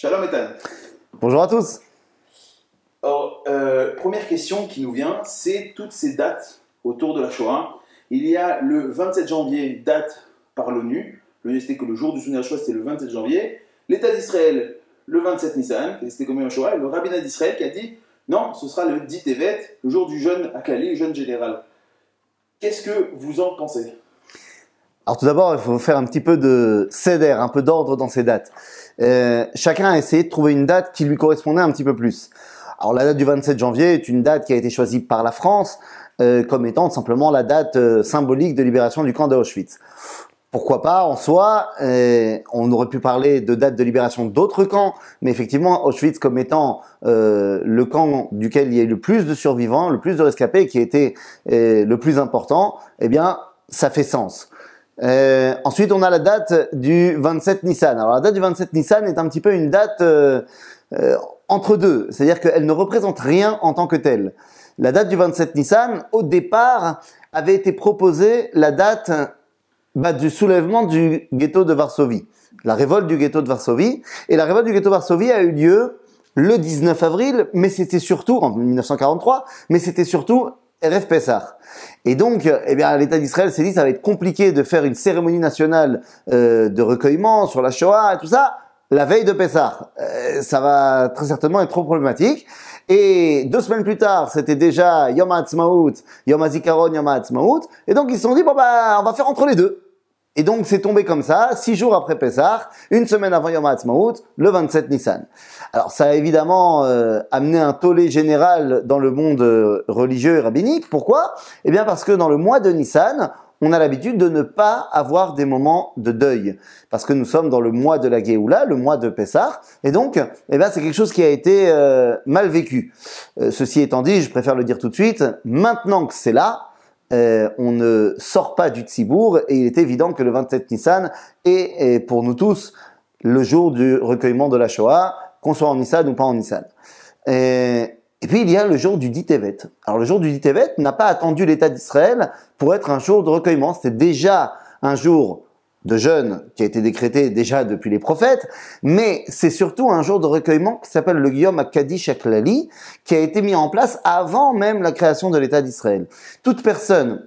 Shalom Ethan. Bonjour à tous. Alors, euh, première question qui nous vient, c'est toutes ces dates autour de la Shoah. Il y a le 27 janvier, date par l'ONU. L'ONU c'était que le jour du souvenir de la Shoah, c'était le 27 janvier. L'État d'Israël, le 27 Nissan, qui c'était comme un Shoah. Et le rabbinat d'Israël qui a dit non, ce sera le 10 Tevet, le jour du jeune Akali, le jeune général. Qu'est-ce que vous en pensez? Alors tout d'abord, il faut faire un petit peu de céder, un peu d'ordre dans ces dates. Euh, chacun a essayé de trouver une date qui lui correspondait un petit peu plus. Alors la date du 27 janvier est une date qui a été choisie par la France euh, comme étant simplement la date euh, symbolique de libération du camp d'Auschwitz. Pourquoi pas en soi On aurait pu parler de date de libération d'autres camps, mais effectivement Auschwitz comme étant le camp duquel il y a eu le plus de survivants, le plus de rescapés, qui été le plus important, eh bien ça fait sens. Euh, ensuite, on a la date du 27 Nissan. Alors, la date du 27 Nissan est un petit peu une date euh, euh, entre deux, c'est-à-dire qu'elle ne représente rien en tant que telle. La date du 27 Nissan, au départ, avait été proposée la date bah, du soulèvement du ghetto de Varsovie, la révolte du ghetto de Varsovie. Et la révolte du ghetto de Varsovie a eu lieu le 19 avril, mais c'était surtout en 1943, mais c'était surtout RF Pessah. Et donc, eh bien, l'État d'Israël s'est dit ça va être compliqué de faire une cérémonie nationale euh, de recueillement sur la Shoah et tout ça la veille de Pessah. Euh, ça va très certainement être trop problématique. Et deux semaines plus tard, c'était déjà Yom HaAtzmaut, Yom HaZikaron, Yom. Et donc, ils se sont dit, bon, bah, on va faire entre les deux. Et donc, c'est tombé comme ça, six jours après Pessah, une semaine avant Yom HaAtzmaut, le 27 Nissan. Alors, ça a évidemment euh, amené un tollé général dans le monde euh, religieux et rabbinique. Pourquoi? Eh bien, parce que dans le mois de Nissan, on a l'habitude de ne pas avoir des moments de deuil. Parce que nous sommes dans le mois de la Géoula, le mois de Pessah. Et donc, eh bien, c'est quelque chose qui a été euh, mal vécu. ceci étant dit, je préfère le dire tout de suite, maintenant que c'est là, euh, on ne sort pas du Tzibour et il est évident que le 27 Nissan est, pour nous tous le jour du recueillement de la Shoah, qu'on soit en Nissan ou pas en Nissan. Et, puis il y a le jour du Ditevet. Alors le jour du Ditevet n'a pas attendu l'État d'Israël pour être un jour de recueillement. C'était déjà un jour de jeûne qui a été décrété déjà depuis les prophètes, mais c'est surtout un jour de recueillement qui s'appelle le Guillaume Akadish Aklali, qui a été mis en place avant même la création de l'État d'Israël. Toute personne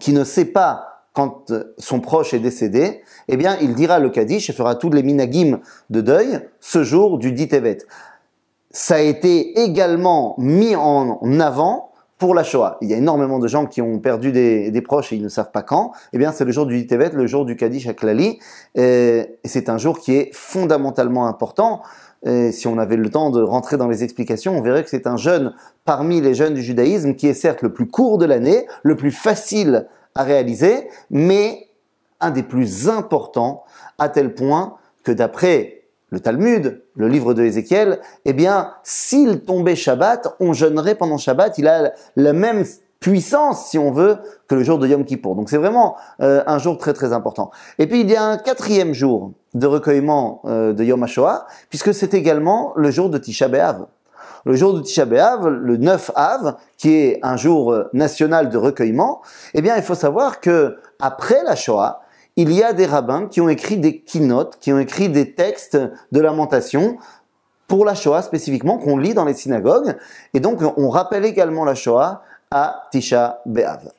qui ne sait pas quand son proche est décédé, eh bien, il dira le Kaddish et fera tous les minagim de deuil ce jour du dit Tevet. Ça a été également mis en avant pour la Shoah. Il y a énormément de gens qui ont perdu des, proches et ils ne savent pas quand. Eh bien, c'est le jour du Tevet, le jour du Kaddish Aklali. Et, c'est un jour qui est fondamentalement important. si on avait le temps de rentrer dans les explications, on verrait que c'est un jeûne parmi les jeunes du judaïsme qui est certes le plus court de l'année, le plus facile à réaliser, mais un des plus importants à tel point que d'après le Talmud, le livre de Ézéchiel, eh bien, s'il tombait Shabbat, on jeûnerait pendant Shabbat. Il a la même puissance, si on veut, que le jour de Yom Kippour. Donc c'est vraiment euh, un jour très très important. Et puis il y a un quatrième jour de recueillement euh, de Yom HaShoah, puisque c'est également le jour de Tisha B'Av. Le jour de Tisha B'Av, le 9 Av, qui est un jour euh, national de recueillement, eh bien il faut savoir que après la Shoah, il y a des rabbins qui ont écrit des keynotes, qui ont écrit des textes de lamentation pour la Shoah spécifiquement, qu'on lit dans les synagogues. Et donc, on rappelle également la Shoah à Tisha B'Av.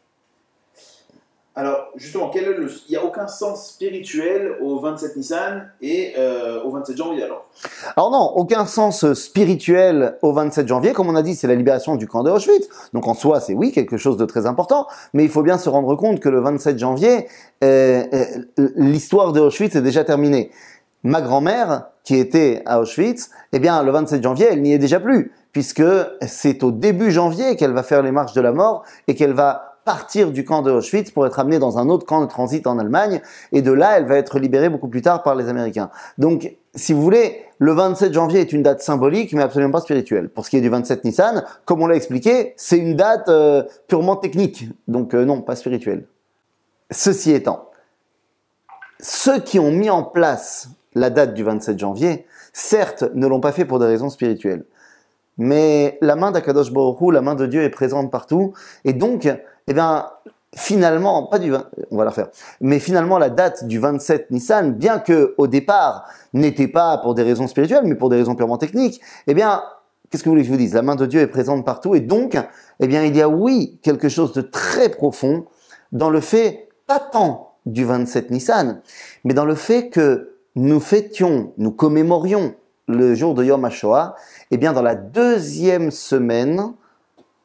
Alors, justement, quel est le... il n'y a aucun sens spirituel au 27 Nissan et euh, au 27 janvier alors? Alors non, aucun sens spirituel au 27 janvier. Comme on a dit, c'est la libération du camp de Auschwitz. Donc en soi, c'est oui, quelque chose de très important. Mais il faut bien se rendre compte que le 27 janvier, euh, euh, l'histoire de Auschwitz est déjà terminée. Ma grand-mère, qui était à Auschwitz, eh bien, le 27 janvier, elle n'y est déjà plus. Puisque c'est au début janvier qu'elle va faire les marches de la mort et qu'elle va partir du camp de Auschwitz pour être amenée dans un autre camp de transit en Allemagne. Et de là, elle va être libérée beaucoup plus tard par les Américains. Donc, si vous voulez, le 27 janvier est une date symbolique, mais absolument pas spirituelle. Pour ce qui est du 27 Nissan, comme on l'a expliqué, c'est une date euh, purement technique. Donc, euh, non, pas spirituelle. Ceci étant, ceux qui ont mis en place la date du 27 janvier, certes, ne l'ont pas fait pour des raisons spirituelles. Mais la main d'Akadosh Baruch la main de Dieu est présente partout. Et donc, eh bien, finalement, pas du 20, on va la faire, mais finalement la date du 27 Nissan, bien que au départ n'était pas pour des raisons spirituelles, mais pour des raisons purement techniques, eh bien, qu'est-ce que vous voulez que je vous dise? La main de Dieu est présente partout, et donc, eh bien, il y a oui quelque chose de très profond dans le fait, pas tant du 27 Nissan, mais dans le fait que nous fêtions, nous commémorions le jour de Yom HaShoah, eh bien, dans la deuxième semaine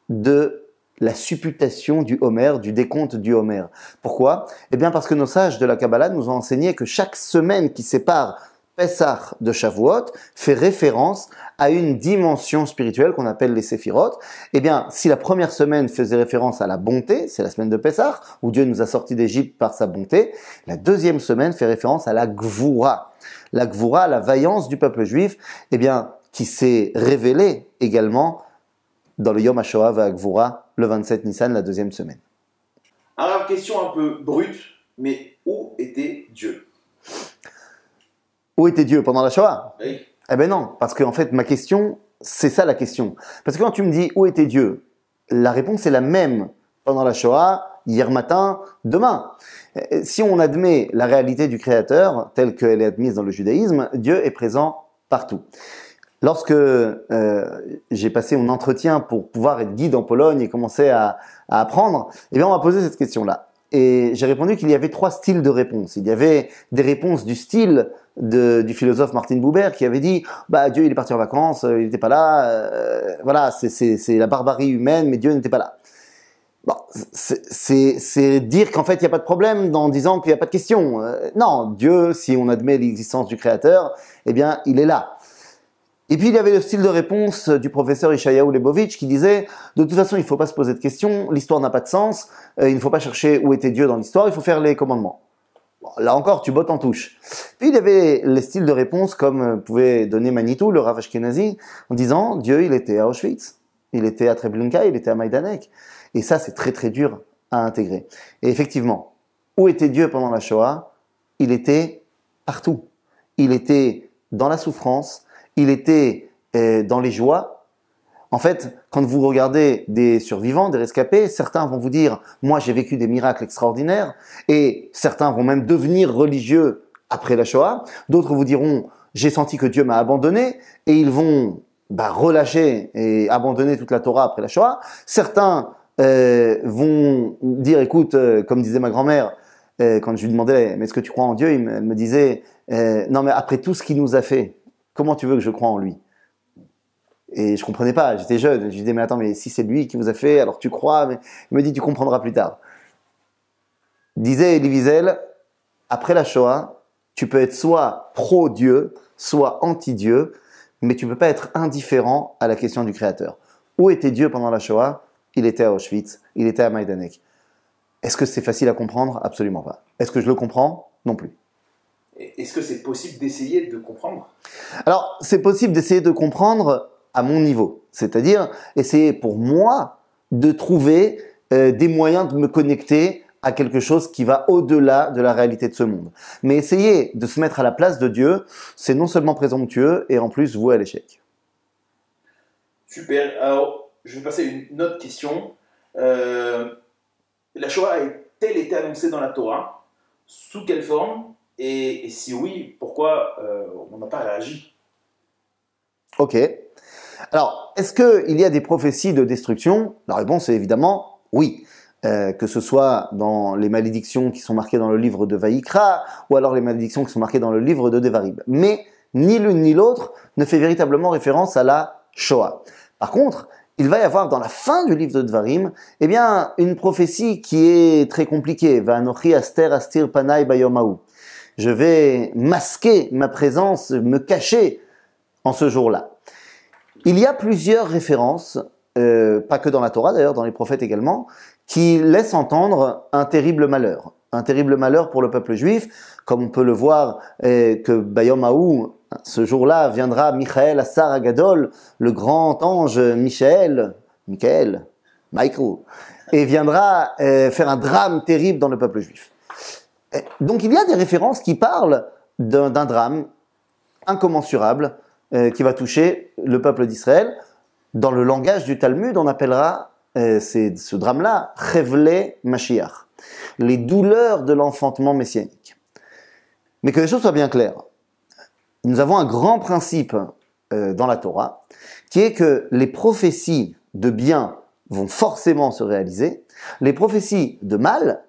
de la supputation du Homer, du décompte du Homer. Pourquoi? Eh bien parce que nos sages de la Kabbalah nous ont enseigné que chaque semaine qui sépare Pessah de Shavuot fait référence à une dimension spirituelle qu'on appelle les Séphirot. Eh bien, si la première semaine faisait référence à la bonté, c'est la semaine de Pessah, où Dieu nous a sortis d'Égypte par sa bonté, la deuxième semaine fait référence à la Gvura. La Gvura, la vaillance du peuple juif, eh bien, qui s'est révélée également dans le Yom HaShoah Gvura, le 27 Nissan, la deuxième semaine. Alors, question un peu brute, mais où était Dieu? Où était Dieu pendant la Shoah? Oui. Eh ben non, parce qu'en fait, ma question, c'est ça la question. Parce que quand tu me dis où était Dieu, la réponse est la même pendant la Shoah, hier matin, demain. Euh, Si on admet la réalité du Créateur, telle qu'elle est admise dans le judaïsme, Dieu est présent partout. Lorsque euh, j'ai passé mon entretien pour pouvoir être guide en Pologne et commencer à, à apprendre, eh bien on m'a posé cette question-là. Et j'ai répondu qu'il y avait trois styles de réponses. Il y avait des réponses du style de- du philosophe Martin Buber qui avait dit bah Dieu il est parti en vacances, euh, il n'était pas là, euh, voilà c'est- la barbarie humaine, mais Dieu n'était pas là. Bon, c'est dire qu'en fait il n'y a pas de problème en disant qu'il n'y a pas de question. Euh, non, Dieu, si on admet l'existence du Créateur, eh bien il est là. Et puis il y avait le style de réponse du professeur Ishayahu Lebovitch qui disait de toute façon il ne faut pas se poser de questions, l'histoire n'a pas de sens, euh, il ne faut pas chercher où était Dieu dans l'histoire, il faut faire les commandements. Là encore tu bottes en touche. Puis il y avait les styles de réponse comme euh, pouvait donner Manitou, le Rav Ashkenazi, en disant Dieu il était à Auschwitz, il était à Treblinka, il était à Majdanek. Et ça c'est très très dur à intégrer. Et effectivement, où était Dieu pendant la Shoah? Il était partout. Il était dans la souffrance, il était euh, dans les joies. En fait, quand vous regardez des survivants, des rescapés, certains vont vous dire Moi, j'ai vécu des miracles extraordinaires, et certains vont même devenir religieux après la Shoah. D'autres vous diront J'ai senti que Dieu m'a abandonné, et ils vont bah, relâcher et abandonner toute la Torah après la Shoah. Certains euh, vont dire Écoute, euh, comme disait ma grand-mère, quand je lui demandais Mais est-ce que tu crois en Dieu? Elle me disait Non, mais après tout ce qu'il nous a fait, comment tu veux que je croie en lui? Et je comprenais pas, j'étais jeune. Je disais, mais attends, mais si c'est lui qui vous a fait, alors tu crois? Mais... Il me dit, tu comprendras plus tard. Disait Elie Wiesel, après la Shoah, tu peux être soit pro-Dieu, soit anti-Dieu, mais tu peux pas être indifférent à la question du Créateur. Où était Dieu pendant la Shoah? Il était à Auschwitz, il était à Majdanek. Est-ce que c'est facile à comprendre? Absolument pas. Est-ce que je le comprends? Non plus. Est-ce que c'est possible d'essayer de comprendre? Alors, c'est possible d'essayer de comprendre à mon niveau, c'est-à-dire essayer pour moi de trouver euh, des moyens de me connecter à quelque chose qui va au-delà de la réalité de ce monde. Mais essayer de se mettre à la place de Dieu, c'est non seulement présomptueux et en plus voué à l'échec. Super. Alors, je vais passer à une autre question. Euh, la Shoah a-t-elle été annoncée dans la Torah? Sous quelle forme? Et, si oui, pourquoi euh, on n'a pas réagi? Ok. Alors, est-ce qu'il y a des prophéties de destruction? La réponse est évidemment oui. Euh, que ce soit dans les malédictions qui sont marquées dans le livre de Vaïkra, ou alors les malédictions qui sont marquées dans le livre de Devarim. Mais ni l'une ni l'autre ne fait véritablement référence à la Shoah. Par contre, il va y avoir dans la fin du livre de Devarim, eh bien, une prophétie qui est très compliquée. Va'anochi aster astir panai bayomahu. Je vais masquer ma présence, me cacher en ce jour-là. Il y a plusieurs références, euh, pas que dans la Torah d'ailleurs, dans les prophètes également, qui laissent entendre un terrible malheur. Un terrible malheur pour le peuple juif, comme on peut le voir euh, que Bayom Haou, ce jour-là, viendra Michael Assar Agadol, le grand ange Michael, Michael, Michael, et viendra euh, faire un drame terrible dans le peuple juif. Et Donc il y a des références qui parlent d'un drame incommensurable euh, qui va toucher le peuple d'Israël. Dans le langage du Talmud, on appellera euh, ce drame-là, Révélé Mashiach, les douleurs de l'enfantement messianique. Mais que les choses soient bien claires. Nous avons un grand principe euh, dans la Torah, qui est que les prophéties de bien vont forcément se réaliser, les prophéties de mal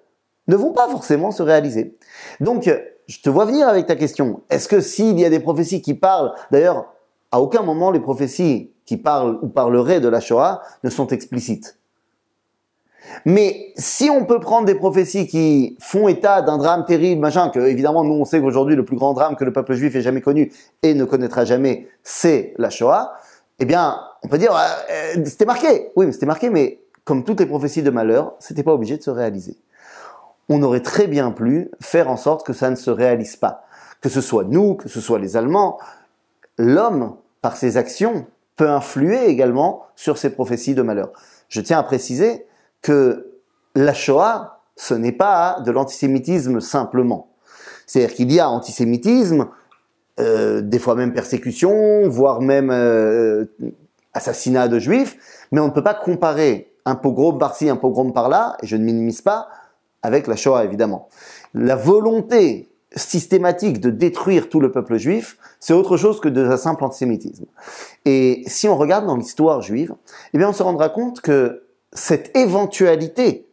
ne vont pas forcément se réaliser. Donc, je te vois venir avec ta question. Est-ce que s'il y a des prophéties qui parlent, d'ailleurs, à aucun moment les prophéties qui parlent ou parleraient de la Shoah ne sont explicites. Mais si on peut prendre des prophéties qui font état d'un drame terrible, machin, que évidemment nous on sait qu'aujourd'hui le plus grand drame que le peuple juif ait jamais connu et ne connaîtra jamais, c'est la Shoah, eh bien on peut dire euh, c'était marqué. Oui, mais c'était marqué, mais comme toutes les prophéties de malheur, c'était pas obligé de se réaliser. On aurait très bien pu faire en sorte que ça ne se réalise pas. Que ce soit nous, que ce soit les Allemands, l'homme, par ses actions, peut influer également sur ces prophéties de malheur. Je tiens à préciser que la Shoah, ce n'est pas de l'antisémitisme simplement. C'est-à-dire qu'il y a antisémitisme, euh, des fois même persécution, voire même euh, assassinat de juifs, mais on ne peut pas comparer un pogrom par-ci, un pogrom par-là, et je ne minimise pas, avec la Shoah évidemment. La volonté systématique de détruire tout le peuple juif, c'est autre chose que de simple antisémitisme. Et si on regarde dans l'histoire juive, eh bien on se rendra compte que cette éventualité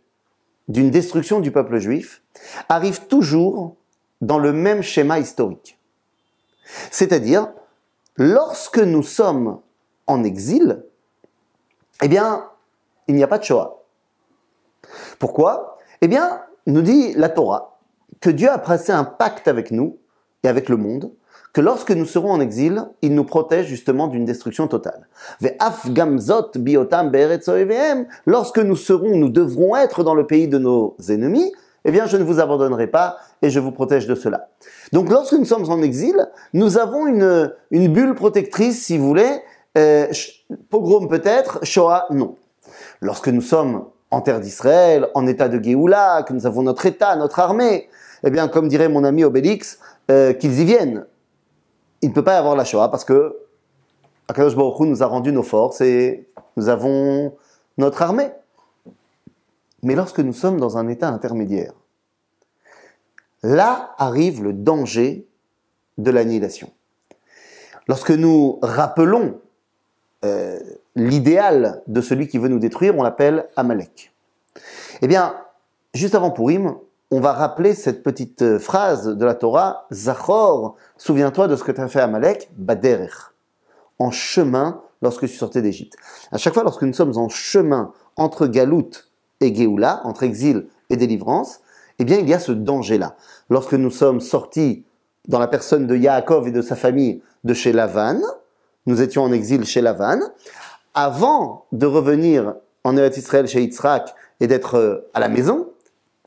d'une destruction du peuple juif arrive toujours dans le même schéma historique. C'est-à-dire, lorsque nous sommes en exil, eh bien, il n'y a pas de Shoah. Pourquoi? Eh bien, nous dit la Torah, que Dieu a passé un pacte avec nous et avec le monde, que lorsque nous serons en exil, il nous protège justement d'une destruction totale. Lorsque nous serons, nous devrons être dans le pays de nos ennemis, eh bien, je ne vous abandonnerai pas et je vous protège de cela. Donc, lorsque nous sommes en exil, nous avons une, bulle protectrice, si vous voulez, euh, pogrom peut-être, Shoah non. Lorsque nous sommes en terre d'Israël, en état de Géoula, que nous avons notre état, notre armée, eh bien, comme dirait mon ami Obélix, euh, qu'ils y viennent. Il ne peut pas y avoir la Shoah parce que Akadosh Baruch nous a rendu nos forces et nous avons notre armée. Mais lorsque nous sommes dans un état intermédiaire, là arrive le danger de l'annihilation. Lorsque nous rappelons euh, l'idéal de celui qui veut nous détruire, on l'appelle Amalek. Eh bien, juste avant Purim, on va rappeler cette petite euh, phrase de la Torah, Zachor, souviens-toi de ce que tu as fait à Malek, Baderech, en chemin lorsque tu sortais d'Égypte. À chaque fois, lorsque nous sommes en chemin entre Galout et Géoula, entre exil et délivrance, eh bien, il y a ce danger-là. Lorsque nous sommes sortis dans la personne de Yaakov et de sa famille de chez Lavan, nous étions en exil chez Lavan, avant de revenir en Eretz Israël chez Yitzhak et d'être euh, à la maison,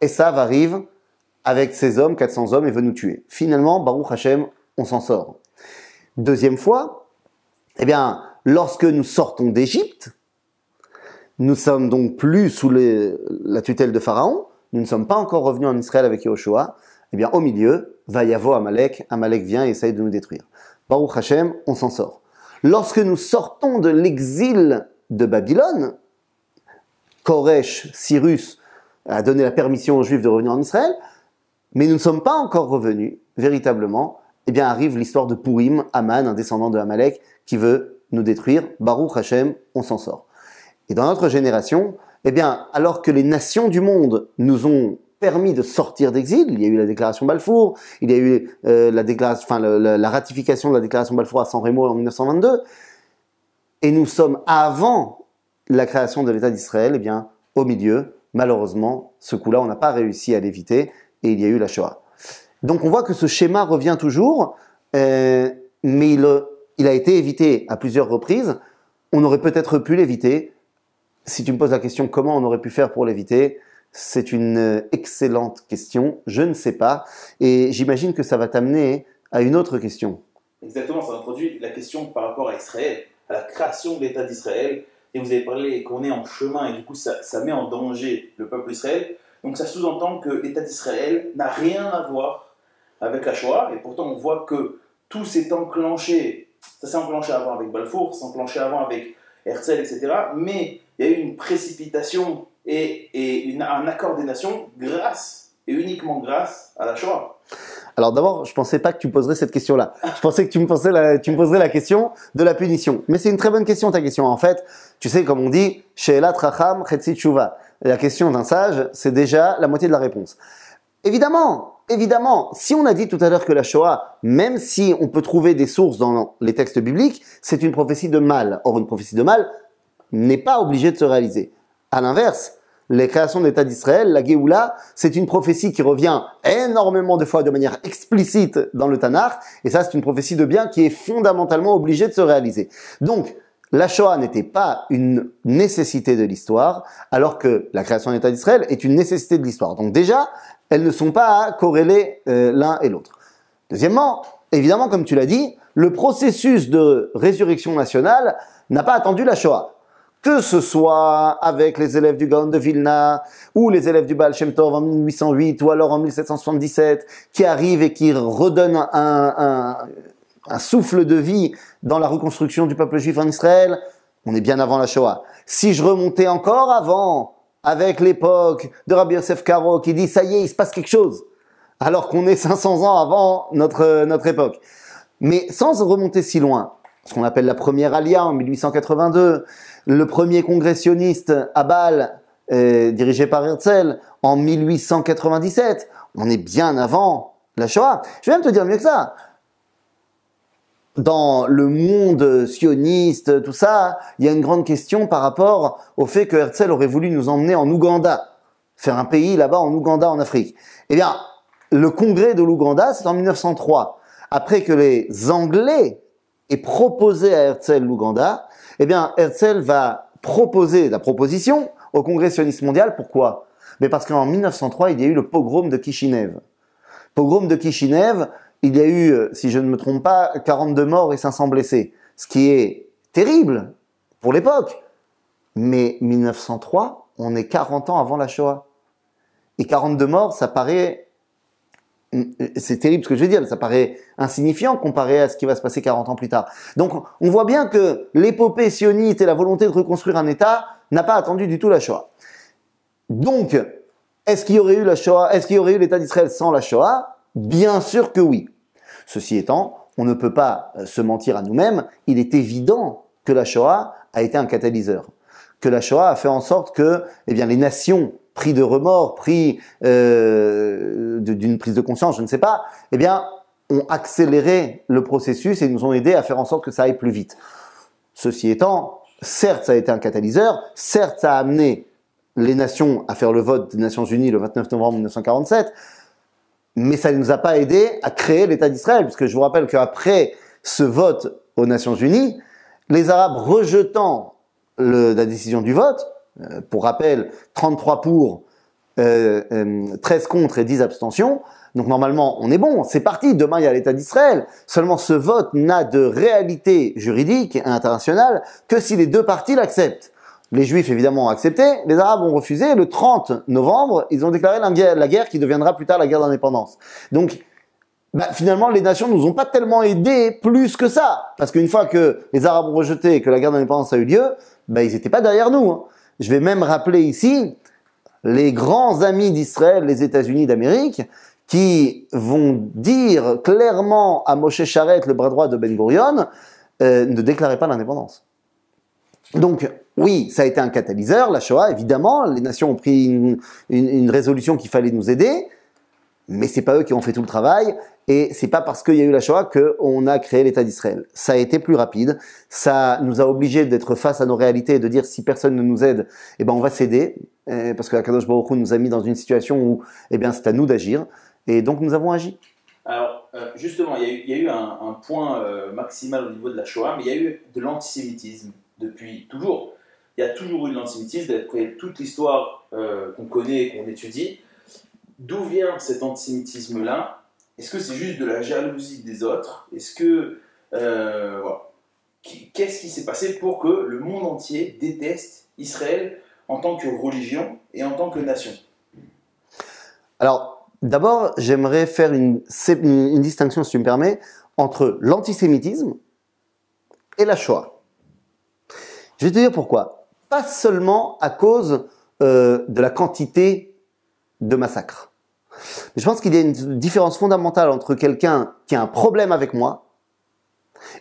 Esav arrive avec ses hommes, 400 hommes, et veut nous tuer. Finalement, Baruch Hashem, on s'en sort. Deuxième fois, eh bien, lorsque nous sortons d'Égypte, nous sommes donc plus sous la tutelle de Pharaon, nous ne sommes pas encore revenus en Israël avec Yahushua, eh bien, au milieu, va y avoir Amalek, Amalek vient et essaye de nous détruire. Baruch Hashem, on s'en sort. Lorsque nous sortons de l'exil de Babylone, Koresh, Cyrus, a donné la permission aux Juifs de revenir en Israël, mais nous ne sommes pas encore revenus véritablement. Eh bien, arrive l'histoire de Purim, Aman, un descendant de Amalek, qui veut nous détruire. Baruch Hashem, on s'en sort. Et dans notre génération, eh bien, alors que les nations du monde nous ont permis de sortir d'exil, il y a eu la déclaration Balfour, il y a eu euh, la, ratification de la déclaration Balfour à San Remo en 1922, et nous sommes avant la création de l'État d'Israël, eh bien, au milieu, malheureusement, ce coup-là, on n'a pas réussi à l'éviter et il y a eu la Shoah. Donc on voit que ce schéma revient toujours, euh, mais il, a été évité à plusieurs reprises. On aurait peut-être pu l'éviter. Si tu me poses la question comment on aurait pu faire pour l'éviter, c'est une excellente question. Je ne sais pas. Et j'imagine que ça va t'amener à une autre question. Exactement, ça introduit la question par rapport à Israël, à la création de l'État d'Israël et vous avez parlé qu'on est en chemin, et du coup ça, ça met en danger le peuple d'Israël. Donc ça sous-entend que l'État d'Israël n'a rien à voir avec la Shoah, et pourtant on voit que tout s'est enclenché, ça s'est enclenché avant avec Balfour, ça s'est enclenché avant avec Herzl, etc. Mais il y a eu une précipitation et, et un accord des nations grâce et uniquement grâce à la Shoah. Alors d'abord, je pensais pas que tu me poserais cette question-là. Je pensais que tu me poserais la question de la punition. Mais c'est une très bonne question ta question. En fait, tu sais comme on dit, She'elat Racham Chetzi Tshuva. La question d'un sage, c'est déjà la moitié de la réponse. Évidemment, évidemment, si on a dit tout à l'heure que la Shoah, même si on peut trouver des sources dans les textes bibliques, c'est une prophétie de mal. Or, une prophétie de mal n'est pas obligée de se réaliser. À l'inverse, les créations d'État d'Israël, la Géoula, c'est une prophétie qui revient énormément de fois de manière explicite dans le Tanakh, et ça c'est une prophétie de bien qui est fondamentalement obligée de se réaliser. Donc, la Shoah n'était pas une nécessité de l'histoire, alors que la création d'État d'Israël est une nécessité de l'histoire. Donc déjà, elles ne sont pas à corréler euh, l'un et l'autre. Deuxièmement, évidemment, comme tu l'as dit, le processus de résurrection nationale n'a pas attendu la Shoah. Que ce soit avec les élèves du Gaon de Vilna, ou les élèves du Baal Shem Tov en 1808, ou alors en 1777, qui arrivent et qui redonnent un, un, un souffle de vie dans la reconstruction du peuple juif en Israël, on est bien avant la Shoah. Si je remontais encore avant, avec l'époque de Rabbi Yosef Karo qui dit ça y est, il se passe quelque chose, alors qu'on est 500 ans avant notre, notre époque. Mais sans remonter si loin, ce qu'on appelle la première Alia en 1882, le premier congressionniste à Bâle, euh, dirigé par Herzl, en 1897, on est bien avant la Shoah. Je vais même te dire mieux que ça. Dans le monde sioniste, tout ça, il y a une grande question par rapport au fait que Herzl aurait voulu nous emmener en Ouganda, faire un pays là-bas en Ouganda, en Afrique. Eh bien, le congrès de l'Ouganda, c'est en 1903. Après que les Anglais aient proposé à Herzl l'Ouganda, eh bien, Herzl va proposer la proposition au congrès sioniste mondial. Pourquoi? Mais parce qu'en 1903, il y a eu le pogrom de Kishinev. Pogrom de Kishinev, il y a eu, euh, si je ne me trompe pas, 42 morts et 500 blessés. Ce qui est terrible pour l'époque. Mais 1903, on est 40 ans avant la Shoah. Et 42 morts, ça paraît c'est terrible ce que je vais dire, mais ça paraît insignifiant comparé à ce qui va se passer 40 ans plus tard. Donc on voit bien que l'épopée sioniste et la volonté de reconstruire un État n'a pas attendu du tout la Shoah. Donc, est-ce qu'il y aurait eu la Shoah, est-ce qu'il y aurait eu l'État d'Israël sans la Shoah? Bien sûr que oui. Ceci étant, on ne peut pas se mentir à nous-mêmes, il est évident que la Shoah a été un catalyseur, que la Shoah a fait en sorte que eh bien, les nations pris de remords, pris euh, d'une prise de conscience, je ne sais pas, eh bien, ont accéléré le processus et nous ont aidé à faire en sorte que ça aille plus vite. Ceci étant, certes, ça a été un catalyseur, certes, ça a amené les nations à faire le vote des Nations Unies le 29 novembre 1947, mais ça ne nous a pas aidé à créer l'État d'Israël, puisque je vous rappelle qu'après ce vote aux Nations Unies, les Arabes rejetant la décision du vote, pour rappel, 33 pour, euh, euh, 13 contre et 10 abstentions. Donc normalement, on est bon, c'est parti, demain il y a l'État d'Israël. Seulement ce vote n'a de réalité juridique et internationale que si les deux parties l'acceptent. Les Juifs évidemment ont accepté, les Arabes ont refusé. Le 30 novembre, ils ont déclaré la guerre, qui deviendra plus tard la guerre d'indépendance. Donc bah, finalement, les nations nous ont pas tellement aidés plus que ça. Parce qu'une fois que les Arabes ont rejeté et que la guerre d'indépendance a eu lieu, bah, ils n'étaient pas derrière nous. Hein. Je vais même rappeler ici les grands amis d'Israël, les États-Unis d'Amérique, qui vont dire clairement à Moshe Charette, le bras droit de Ben Gurion, euh, ne déclarez pas l'indépendance. Donc, oui, ça a été un catalyseur, la Shoah, évidemment. Les nations ont pris une, résolution qu'il fallait nous aider, mais c'est pas eux qui ont fait tout le travail. Et c'est pas parce qu'il y a eu la Shoah qu'on a créé l'État d'Israël. Ça a été plus rapide. Ça nous a obligés d'être face à nos réalités et de dire si personne ne nous aide, eh ben on va céder. Euh, parce que Akadosh Baruch Hu nous a mis dans une situation où, eh bien, c'est à nous d'agir. Et donc nous avons agi. Alors, euh, justement, il y a eu, un point euh, maximal au niveau de la Shoah, mais il y a eu de l'antisémitisme depuis toujours. Il y a toujours eu de l'antisémitisme, d'après toute l'histoire euh, qu'on connaît et qu'on étudie. D'où vient cet antisémitisme-là? Est-ce que c'est juste de la jalousie des autres? Est-ce que. euh, voilà. Qu'est-ce qui s'est passé pour que le monde entier déteste Israël en tant que religion et en tant que nation? Alors, d'abord, j'aimerais faire une distinction, si tu me permets, entre l'antisémitisme et la Shoah. Je vais te dire pourquoi. pas seulement à cause euh, de la quantité de massacres. Je pense qu'il y a une différence fondamentale entre quelqu'un qui a un problème avec moi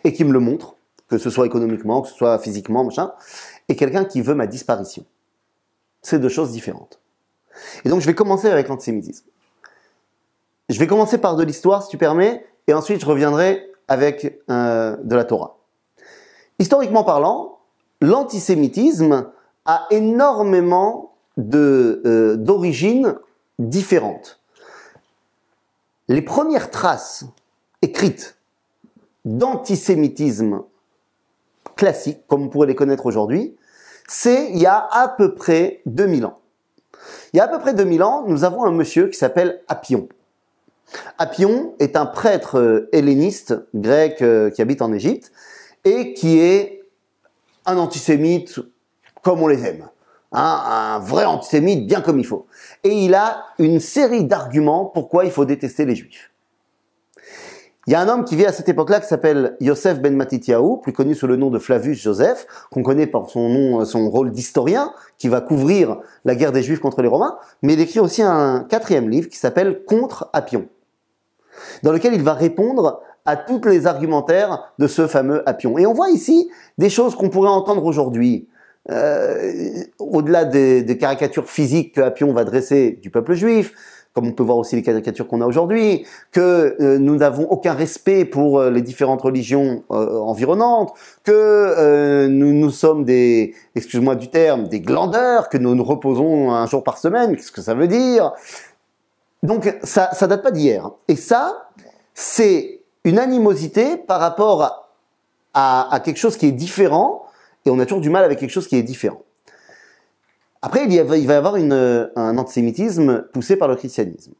et qui me le montre, que ce soit économiquement, que ce soit physiquement, machin, et quelqu'un qui veut ma disparition. C'est deux choses différentes. Et donc je vais commencer avec l'antisémitisme. Je vais commencer par de l'histoire, si tu permets, et ensuite je reviendrai avec euh, de la Torah. Historiquement parlant, l'antisémitisme a énormément euh, d'origines différentes. Les premières traces écrites d'antisémitisme classique, comme on pourrait les connaître aujourd'hui, c'est il y a à peu près 2000 ans. Il y a à peu près 2000 ans, nous avons un monsieur qui s'appelle Appion. Appion est un prêtre euh, helléniste grec euh, qui habite en Égypte et qui est un antisémite comme on les aime. Hein, un vrai antisémite bien comme il faut. Et il a une série d'arguments pourquoi il faut détester les juifs. Il y a un homme qui vit à cette époque-là qui s'appelle Yosef ben Matityahu, plus connu sous le nom de Flavius Joseph, qu'on connaît par son nom, son rôle d'historien, qui va couvrir la guerre des Juifs contre les Romains, mais il écrit aussi un quatrième livre qui s'appelle Contre Appion, dans lequel il va répondre à tous les argumentaires de ce fameux Appion. Et on voit ici des choses qu'on pourrait entendre aujourd'hui. Euh, au-delà des, caricatures physiques que Appion va dresser du peuple juif, comme on peut voir aussi les caricatures qu'on a aujourd'hui, que euh, nous n'avons aucun respect pour euh, les différentes religions environnantes, que nous, nous sommes des, excuse-moi du terme, des glandeurs, que nous nous reposons un jour par semaine, qu'est-ce que ça veut dire? Donc ça, ça date pas d'hier. Et ça, c'est une animosité par rapport à quelque chose qui est différent, et on a toujours du mal avec quelque chose qui est différent. Après, il, va y avoir un antisémitisme poussé par le christianisme.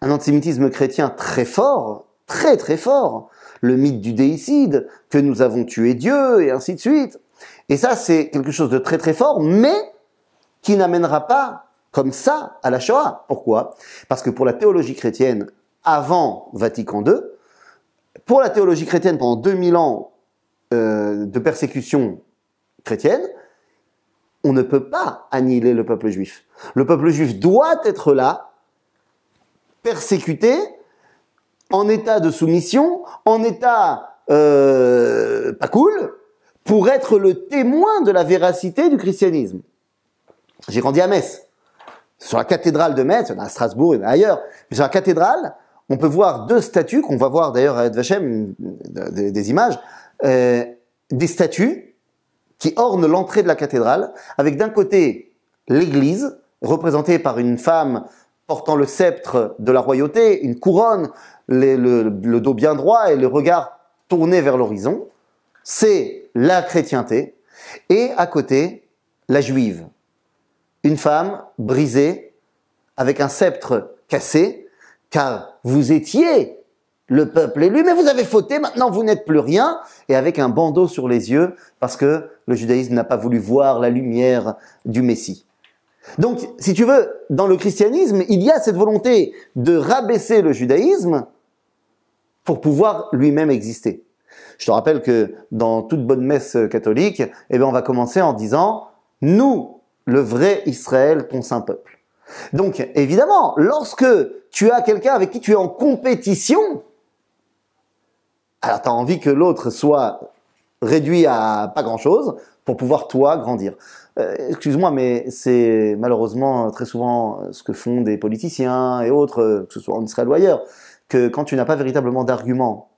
Un antisémitisme chrétien très fort, très très fort. Le mythe du déicide, que nous avons tué Dieu, et ainsi de suite. Et ça, c'est quelque chose de très très fort, mais qui n'amènera pas comme ça à la Shoah. Pourquoi? Parce que pour la théologie chrétienne, avant Vatican II, pour la théologie chrétienne pendant 2000 ans euh, de persécution chrétienne, on ne peut pas annihiler le peuple juif. Le peuple juif doit être là, persécuté, en état de soumission, en état euh, pas cool, pour être le témoin de la véracité du christianisme. J'ai grandi à Metz. Sur la cathédrale de Metz, à Strasbourg et ailleurs, mais sur la cathédrale, on peut voir deux statues, qu'on va voir d'ailleurs à Edvachem, des, images, euh, des statues qui orne l'entrée de la cathédrale, avec d'un côté l'église, représentée par une femme portant le sceptre de la royauté, une couronne, le, dos bien droit et le regard tourné vers l'horizon, c'est la chrétienté, et à côté, la juive, une femme brisée, avec un sceptre cassé, car vous étiez le peuple élu, mais vous avez fauté, maintenant vous n'êtes plus rien, et avec un bandeau sur les yeux, parce que le judaïsme n'a pas voulu voir la lumière du Messie. Donc, si tu veux, dans le christianisme, il y a cette volonté de rabaisser le judaïsme pour pouvoir lui-même exister. Je te rappelle que dans toute bonne messe catholique, eh bien, on va commencer en disant, nous, le vrai Israël, ton saint peuple. Donc, évidemment, lorsque tu as quelqu'un avec qui tu es en compétition, alors tu envie que l'autre soit réduit à pas grand-chose pour pouvoir toi grandir. Euh, excuse-moi, mais c'est malheureusement très souvent ce que font des politiciens et autres, que ce soit en Israël ou ailleurs, que quand tu n'as pas véritablement d'argument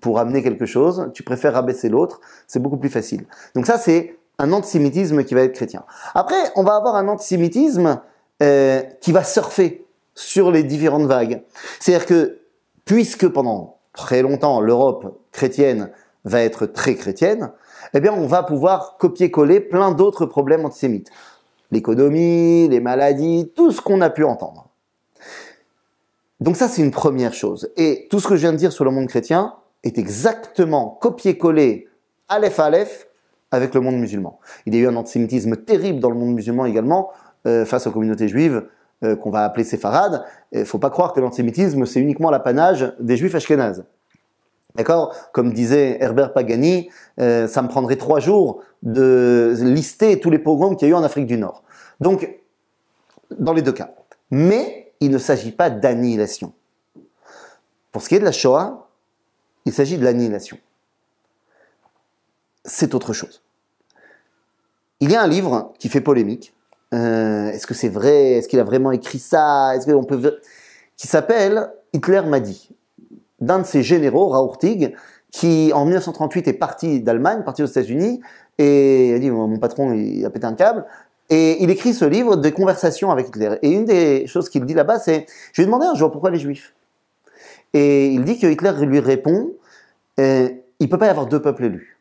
pour amener quelque chose, tu préfères rabaisser l'autre, c'est beaucoup plus facile. Donc ça, c'est un antisémitisme qui va être chrétien. Après, on va avoir un antisémitisme euh, qui va surfer sur les différentes vagues. C'est-à-dire que, puisque pendant très longtemps, l'Europe chrétienne va être très chrétienne, eh bien, on va pouvoir copier-coller plein d'autres problèmes antisémites. L'économie, les maladies, tout ce qu'on a pu entendre. Donc ça, c'est une première chose. Et tout ce que je viens de dire sur le monde chrétien est exactement copié-collé, aleph aleph, avec le monde musulman. Il y a eu un antisémitisme terrible dans le monde musulman également, euh, face aux communautés juives, euh, qu'on va appeler séfarades. Il ne faut pas croire que l'antisémitisme, c'est uniquement l'apanage des juifs ashkénazes. D'accord? Comme disait Herbert Pagani, euh, ça me prendrait trois jours de lister tous les pogroms qu'il y a eu en Afrique du Nord. Donc, dans les deux cas. Mais il ne s'agit pas d'annihilation. Pour ce qui est de la Shoah, il s'agit de l'annihilation. C'est autre chose. Il y a un livre qui fait polémique. Euh, Est-ce que c'est vrai? Est-ce qu'il a vraiment écrit ça? Est-ce qu'on peut qui s'appelle Hitler m'a dit d'un de ses généraux, Raourtig, qui en 1938 est parti d'Allemagne, parti aux États-Unis, et il a dit mon patron il a pété un câble, et il écrit ce livre de conversations avec Hitler. Et une des choses qu'il dit là-bas, c'est je lui ai demandé un jour pourquoi les Juifs. Et il dit que Hitler lui répond euh, il peut pas y avoir deux peuples élus.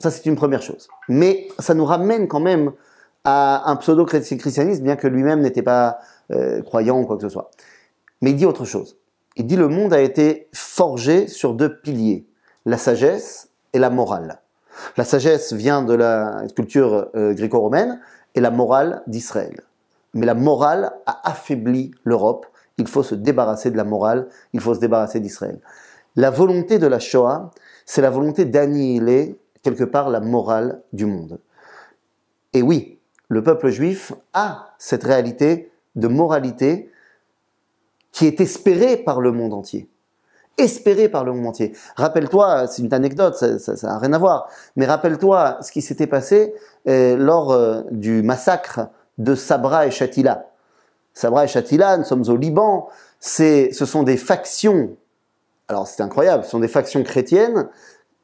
Ça c'est une première chose. Mais ça nous ramène quand même à un pseudo-christianisme, bien que lui-même n'était pas euh, croyant ou quoi que ce soit. Mais il dit autre chose. Il dit le monde a été forgé sur deux piliers, la sagesse et la morale. La sagesse vient de la culture euh, gréco-romaine et la morale d'Israël. Mais la morale a affaibli l'Europe. Il faut se débarrasser de la morale, il faut se débarrasser d'Israël. La volonté de la Shoah, c'est la volonté d'annihiler quelque part la morale du monde. Et oui, le peuple juif a cette réalité de moralité qui est espérée par le monde entier. Espérée par le monde entier. Rappelle-toi, c'est une anecdote, ça n'a rien à voir, mais rappelle-toi ce qui s'était passé euh, lors euh, du massacre de Sabra et Shatila. Sabra et Shatila, nous sommes au Liban, ce sont des factions, alors c'est incroyable, ce sont des factions chrétiennes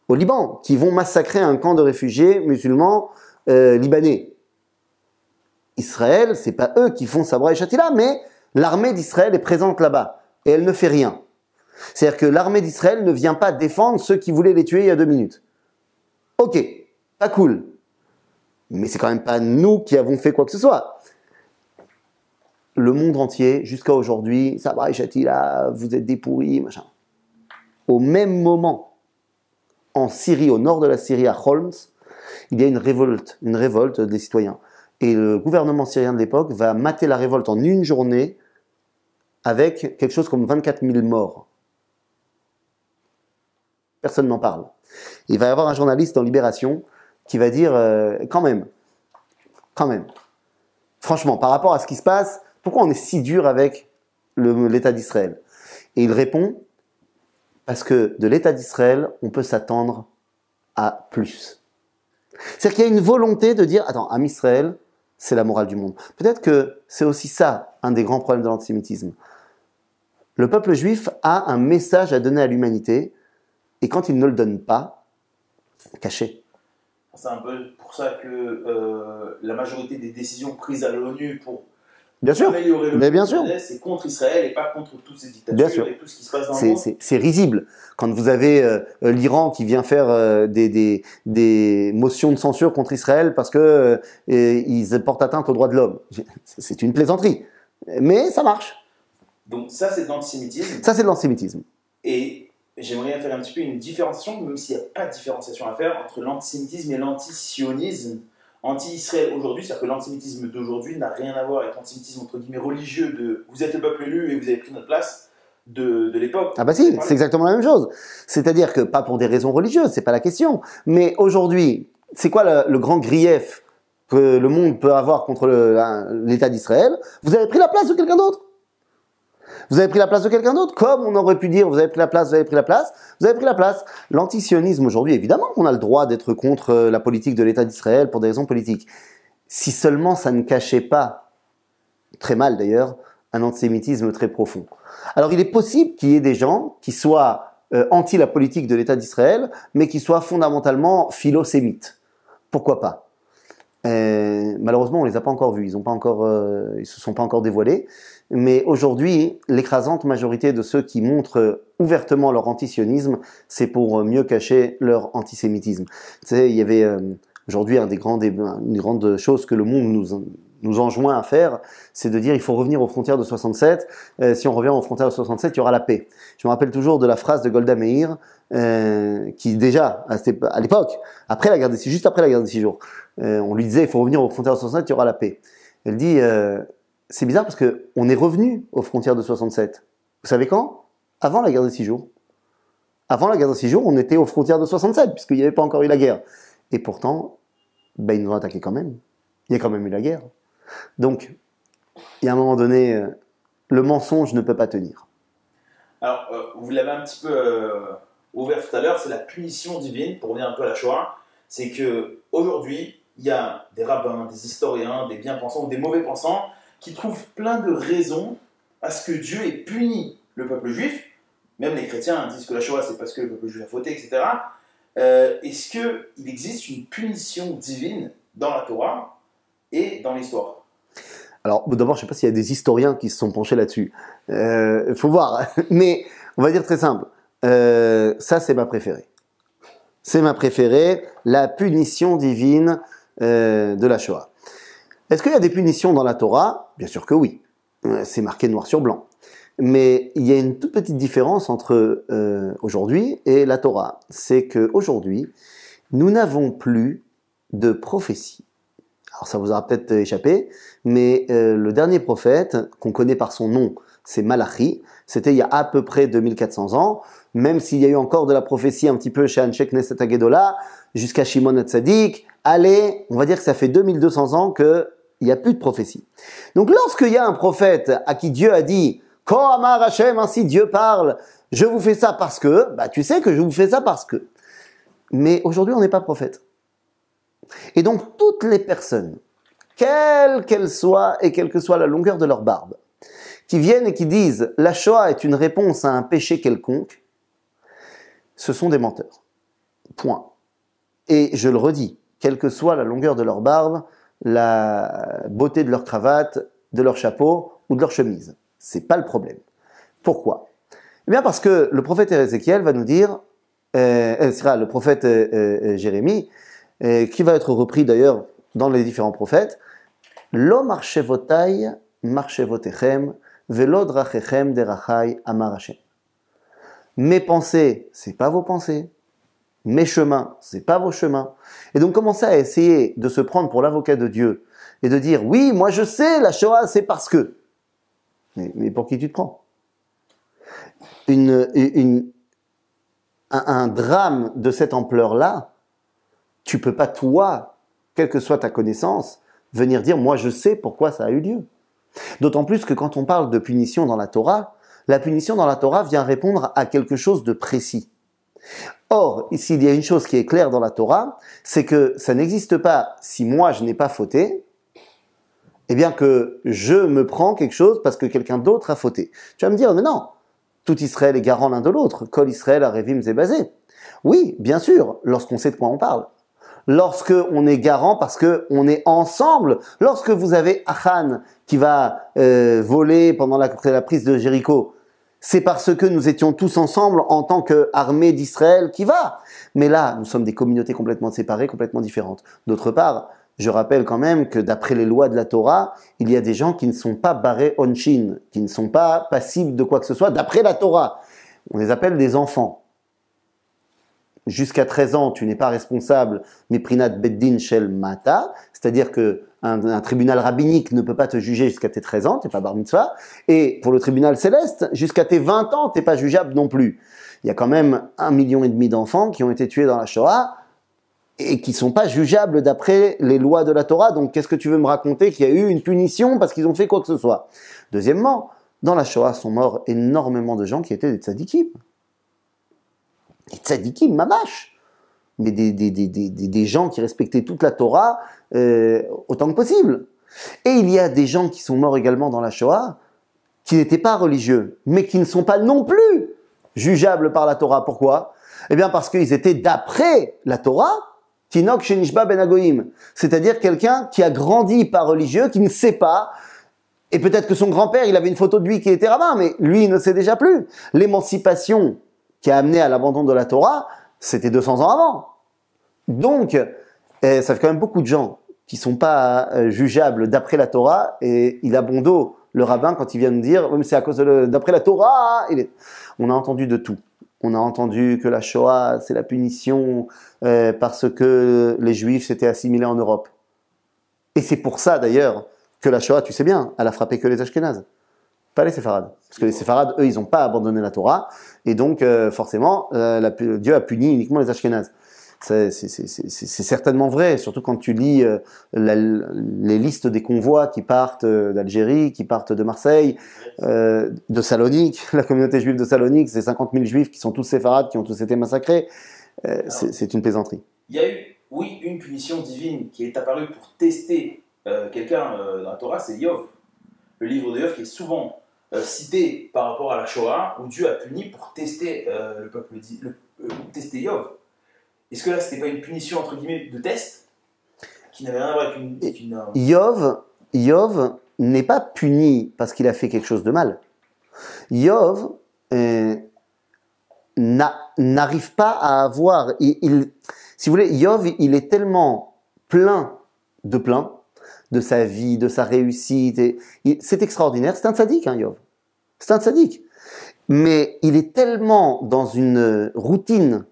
au Liban qui vont massacrer un camp de réfugiés musulmans euh, libanais. Israël, c'est pas eux qui font Sabra et Shatila, mais l'armée d'Israël est présente là-bas et elle ne fait rien. C'est-à-dire que l'armée d'Israël ne vient pas défendre ceux qui voulaient les tuer il y a deux minutes. Ok, pas cool. Mais c'est quand même pas nous qui avons fait quoi que ce soit. Le monde entier, jusqu'à aujourd'hui, Sabra et Shatila, vous êtes des pourris, machin. Au même moment, en Syrie, au nord de la Syrie, à Holmes, il y a une révolte, une révolte des citoyens. Et le gouvernement syrien de l'époque va mater la révolte en une journée avec quelque chose comme 24 000 morts. Personne n'en parle. Il va y avoir un journaliste dans Libération qui va dire euh, quand même, quand même, franchement, par rapport à ce qui se passe, pourquoi on est si dur avec l'État d'Israël? Et il répond parce que de l'État d'Israël, on peut s'attendre à plus. C'est-à-dire qu'il y a une volonté de dire, attends, à Israël, c'est la morale du monde. Peut-être que c'est aussi ça un des grands problèmes de l'antisémitisme. Le peuple juif a un message à donner à l'humanité, et quand il ne le donne pas, caché. C'est un peu pour ça que euh, la majorité des décisions prises à l'ONU pour Bien sûr. améliorer le Mais bien sûr. c'est contre Israël et pas contre toutes ces dictatures Bien sûr. et tout ce qui se passe dans le monde. C'est risible. Quand vous avez euh, euh, l'Iran qui vient faire euh, des, des, des motions de censure contre Israël parce que euh, ils portent atteinte aux droits de l'homme. C'est une plaisanterie. Mais ça marche. Donc ça, c'est de l'antisémitisme. Ça, c'est de l'antisémitisme. Et j'aimerais faire un petit peu une différenciation, même s'il n'y a pas de différenciation à faire, entre l'antisémitisme et l'antisionisme. Anti-Israël aujourd'hui, c'est-à-dire que l'antisémitisme d'aujourd'hui n'a rien à voir avec l'antisémitisme entre guillemets religieux de vous êtes le peuple élu et vous avez pris notre place de, de l'époque. Ah bah si, c'est exactement la même chose. C'est-à-dire que pas pour des raisons religieuses, c'est pas la question. Mais aujourd'hui, c'est quoi le, le grand grief que le monde peut avoir contre l'État d'Israël? Vous avez pris la place de quelqu'un d'autre. Vous avez pris la place de quelqu'un d'autre, comme on aurait pu dire, vous avez pris la place, vous avez pris la place, vous avez pris la place. L'antisionisme aujourd'hui, évidemment qu'on a le droit d'être contre euh, la politique de l'État d'Israël pour des raisons politiques. Si seulement ça ne cachait pas, très mal d'ailleurs, un antisémitisme très profond. Alors il est possible qu'il y ait des gens qui soient euh, anti la politique de l'État d'Israël, mais qui soient fondamentalement philo-sémites. Pourquoi pas? Euh, Malheureusement, on les a pas encore vus, ils ont pas encore, euh, ils se sont pas encore dévoilés. Mais aujourd'hui, l'écrasante majorité de ceux qui montrent ouvertement leur antisionisme, c'est pour mieux cacher leur antisémitisme. Tu sais, il y avait euh, aujourd'hui un des grands une grande chose que le monde nous nous enjoint à faire, c'est de dire il faut revenir aux frontières de 67. Euh, si on revient aux frontières de 67, il y aura la paix. Je me rappelle toujours de la phrase de Golda Meir, euh, qui déjà à, l'époque, après la guerre des six, juste après la guerre des six jours, euh, on lui disait il faut revenir aux frontières de 67, il y aura la paix. Elle dit c'est bizarre parce que on est revenu aux frontières de 67. Vous savez quand? Avant la guerre des six jours. Avant la guerre de six jours, on était aux frontières de 67, puisqu'il n'y avait pas encore eu la guerre. Et pourtant, ben, ils nous ont attaqué quand même. Il y a quand même eu la guerre. Donc, il y a un moment donné, euh, le mensonge ne peut pas tenir. Alors, euh, vous l'avez un petit peu euh, ouvert tout à l'heure, c'est la punition divine, pour revenir un peu à la Shoah. C'est que aujourd'hui, il y a des rabbins, des historiens, des bien-pensants ou des mauvais pensants qui trouvent plein de raisons à ce que Dieu ait puni le peuple juif. Même les chrétiens disent que la Shoah, c'est parce que le peuple juif a fauté, etc. Est-ce qu'il existe une punition divine dans la Torah? Dans l'histoire Alors, d'abord, je ne sais pas s'il y a des historiens qui se sont penchés là-dessus. Il faut voir. Mais on va dire très simple. Euh, ça, c'est ma préférée. C'est ma préférée, la punition divine euh, de la Shoah. Est-ce qu'il y a des punitions dans la Torah? Bien sûr que oui. Euh, C'est marqué noir sur blanc. Mais il y a une toute petite différence entre euh, aujourd'hui et la Torah. C'est qu'aujourd'hui, nous n'avons plus de prophétie. Alors ça vous aura peut-être échappé, mais euh, le dernier prophète, qu'on connaît par son nom, c'est Malachi. C'était il y a à peu près 2400 ans, même s'il y a eu encore de la prophétie un petit peu chez Anshek Neset jusqu'à Shimon Hatzadik. Allez, on va dire que ça fait 2200 ans qu'il n'y a plus de prophétie. Donc lorsqu'il y a un prophète à qui Dieu a dit « Ko Amar Hashem, ainsi Dieu parle, je vous fais ça parce que », bah tu sais que je vous fais ça parce que. Mais aujourd'hui, on n'est pas prophète. Et donc, toutes les personnes, quelles qu'elles soient et quelle que soit la longueur de leur barbe, qui viennent et qui disent la Shoah est une réponse à un péché quelconque, ce sont des menteurs. Point. Et je le redis, quelle que soit la longueur de leur barbe, la beauté de leur cravate, de leur chapeau ou de leur chemise. C'est pas le problème. Pourquoi? Eh bien parce que le prophète Ézéchiel va nous dire, euh, euh, le prophète euh, Jérémie, euh, qui va être repris d'ailleurs dans les différents prophètes, Lo marchevotai marchevotechem, velo drachechem derachai amar Hashem. Mes pensées, c'est pas vos pensées. Mes chemins, c'est pas vos chemins. Et donc commencer à essayer de se prendre pour l'avocat de Dieu et de dire oui, moi je sais, la Shoah c'est parce que. Mais, pour qui tu te prends? Un drame de cette ampleur-là, tu peux pas toi, quelle que soit ta connaissance, venir dire moi je sais pourquoi ça a eu lieu. D'autant plus que quand on parle de punition dans la Torah, la punition dans la Torah vient répondre à quelque chose de précis. Or, ici, il y a une chose qui est claire dans la Torah, c'est que ça n'existe pas si moi je n'ai pas fauté, eh bien que je me prends quelque chose parce que quelqu'un d'autre a fauté. Tu vas me dire, mais non, tout Israël est garant l'un de l'autre, Kol Israël a basé. Oui, bien sûr, lorsqu'on sait de quoi on parle. Lorsque on est garant parce que on est ensemble. Lorsque vous avez Achan qui va euh, voler pendant la, prise de Jéricho, c'est parce que nous étions tous ensemble en tant qu'armée d'Israël qui va. Mais là, nous sommes des communautés complètement séparées, complètement différentes. D'autre part, je rappelle quand même que d'après les lois de la Torah, il y a des gens qui ne sont pas barrés onshin, qui ne sont pas passibles de quoi que ce soit, d'après la Torah. On les appelle des enfants. Jusqu'à 13 ans, tu n'es pas responsable, miprinat beddin shel mata, c'est-à-dire que un, un, tribunal rabbinique ne peut pas te juger jusqu'à tes 13 ans, tu n'es pas bar mitzvah, et pour le tribunal céleste, jusqu'à tes 20 ans, tu n'es pas jugeable non plus. Il y a quand même un million et demi d'enfants qui ont été tués dans la Shoah, et qui sont pas jugeables d'après les lois de la Torah. Donc, qu'est-ce que tu veux me raconter qu'il y a eu une punition parce qu'ils ont fait quoi que ce soit? Deuxièmement, dans la Shoah sont morts énormément de gens qui étaient des tzadikim. Des tzadikim, mamash Mais des, des, des, des, gens qui respectaient toute la Torah euh, autant que possible. Et il y a des gens qui sont morts également dans la Shoah qui n'étaient pas religieux, mais qui ne sont pas non plus jugeables par la Torah. Pourquoi? Eh bien parce qu'ils étaient d'après la Torah, Tinok Shenishba Ben Agoim, c'est-à-dire quelqu'un qui a grandi pas religieux, qui ne sait pas, et peut-être que son grand-père, il avait une photo de lui qui était rabbin, mais lui, il ne sait déjà plus. L'émancipation qui a amené à l'abandon de la Torah, c'était 200 ans avant. Donc, eh, ça fait quand même beaucoup de gens qui sont pas euh, jugeables d'après la Torah, et il a bon dos, le rabbin, quand il vient nous dire, oui, mais c'est à cause d'après la Torah, on a entendu de tout. On a entendu que la Shoah, c'est la punition euh, parce que les Juifs s'étaient assimilés en Europe. Et c'est pour ça d'ailleurs que la Shoah, tu sais bien, elle a frappé que les Ashkénazes. Pas les séfarades. Parce que les séfarades, eux, ils n'ont pas abandonné la Torah, et donc euh, forcément, euh, la- Dieu a puni uniquement les Ashkénazes. C'est certainement vrai, surtout quand tu lis euh, la- les listes des convois qui partent d'Algérie, qui partent de Marseille, de Salonique. La communauté juive de Salonique, c'est 50 000 juifs qui sont tous séfarades, qui ont tous été massacrés. C'est une plaisanterie. Il y a eu, oui, une punition divine qui est apparue pour tester quelqu'un dans la Torah, c'est Yov. Le livre de Yov qui est souvent cité par rapport à la Shoah, où Dieu a puni pour tester euh, le peuple, le- euh, tester Yov. Est-ce que là, c'était pas une punition entre guillemets de test? Qui n'avait rien à voir avec une. avec une, euh, Yov, Yov n'est pas puni parce qu'il a fait quelque chose de mal. Yov euh, n'a- n'arrive pas à avoir. il- il- si vous voulez, Yov, il est tellement plein de plein de sa vie, de sa réussite. C'est extraordinaire. C'est un sadique, hein, Yov. C'est un. Mais il est tellement dans une routine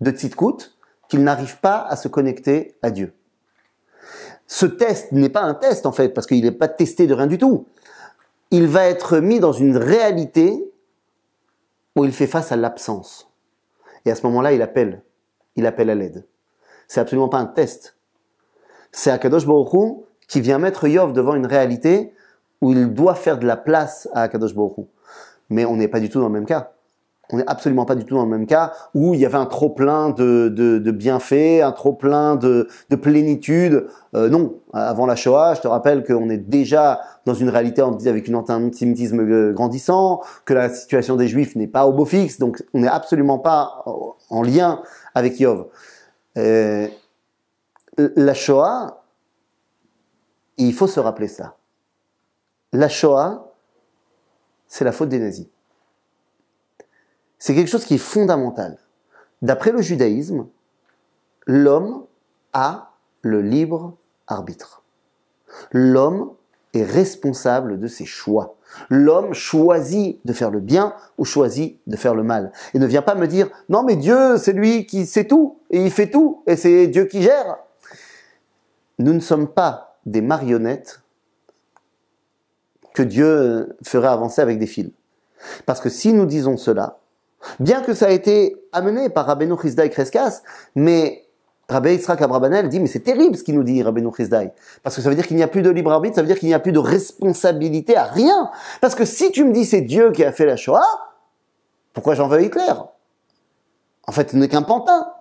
de tzidkout qu'il n'arrive pas à se connecter à Dieu. Ce test n'est pas un test en fait, parce qu'il n'est pas testé de rien du tout. Il va être mis dans une réalité où il fait face à l'absence. Et à ce moment-là, il appelle. Il appelle à l'aide. C'est absolument pas un test. C'est Akadosh Baruch qui vient mettre Yov devant une réalité où il doit faire de la place à Akadosh Baruch. Mais on n'est pas du tout dans le même cas. On n'est absolument pas du tout dans le même cas où il y avait un trop plein de, de, bienfaits, un trop plein de, de plénitude. Euh, non, avant la Shoah, je te rappelle qu'on est déjà dans une réalité avec un antisémitisme euh, grandissant, que la situation des Juifs n'est pas au beau fixe, donc on n'est absolument pas en lien avec Yov. Euh, la Shoah, il faut se rappeler ça. La Shoah, c'est la faute des nazis. C'est quelque chose qui est fondamental. D'après le judaïsme, l'homme a le libre arbitre. L'homme est responsable de ses choix. L'homme choisit de faire le bien ou choisit de faire le mal. Et ne vient pas me dire non mais Dieu c'est lui qui sait tout et il fait tout et c'est Dieu qui gère. Nous ne sommes pas des marionnettes que Dieu ferait avancer avec des fils. Parce que si nous disons cela, bien que ça a été amené par Rabbeinu Chizdaï Kreskas, mais Rabbi Yitzhak Abrabanel dit, mais c'est terrible ce qu'il nous dit, Rabbeinu Chizdaï. Parce que ça veut dire qu'il n'y a plus de libre arbitre, ça veut dire qu'il n'y a plus de responsabilité à rien. Parce que si tu me dis c'est Dieu qui a fait la Shoah, pourquoi j'en veux Hitler? En fait, ce n'est qu'un pantin.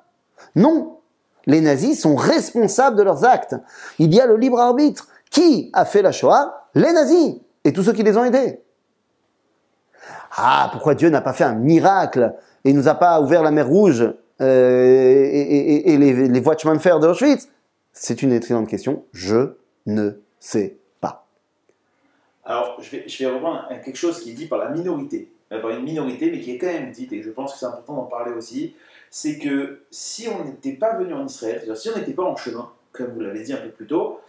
Non. Les nazis sont responsables de leurs actes. Il y a le libre arbitre. Qui a fait la Shoah? Les nazis. Et tous ceux qui les ont aidés. Ah, pourquoi Dieu n'a pas fait un miracle et nous a pas ouvert la mer Rouge euh, et, les, les voies de chemin de fer de Auschwitz C'est une excellente question. Je ne sais pas. Alors, je vais, je vais reprendre quelque chose qui est dit par la minorité, euh, par une minorité, mais qui est quand même dit, et je pense que c'est important d'en parler aussi, c'est que si on n'était pas venu en Israël, c'est-à-dire si on n'était pas en chemin, comme vous l'avez dit un peu plus tôt,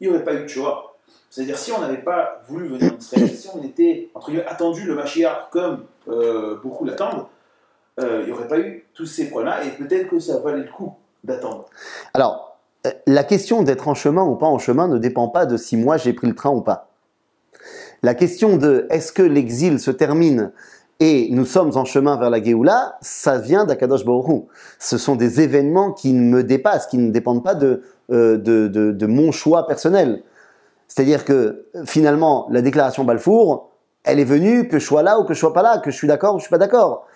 il n'y aurait pas eu de Shoah. C'est-à-dire si on n'avait pas voulu venir en Israël, si on était, entre guillemets, attendu le Mashiach comme euh, beaucoup l'attendent, euh, il n'y aurait pas eu tous ces problèmes-là, et peut-être que ça valait le coup d'attendre. Alors, euh, la question d'être en chemin ou pas en chemin ne dépend pas de si moi j'ai pris le train ou pas. La question de est-ce que l'exil se termine et nous sommes en chemin vers la Géoula, ça vient d'Akadosh Baruch. Ce sont des événements qui me dépassent, qui ne dépendent pas de, de, de mon choix personnel. C'est-à-dire que finalement, la déclaration Balfour, elle est venue que je sois là ou que je sois pas là, que je suis d'accord ou je suis pas d'accord.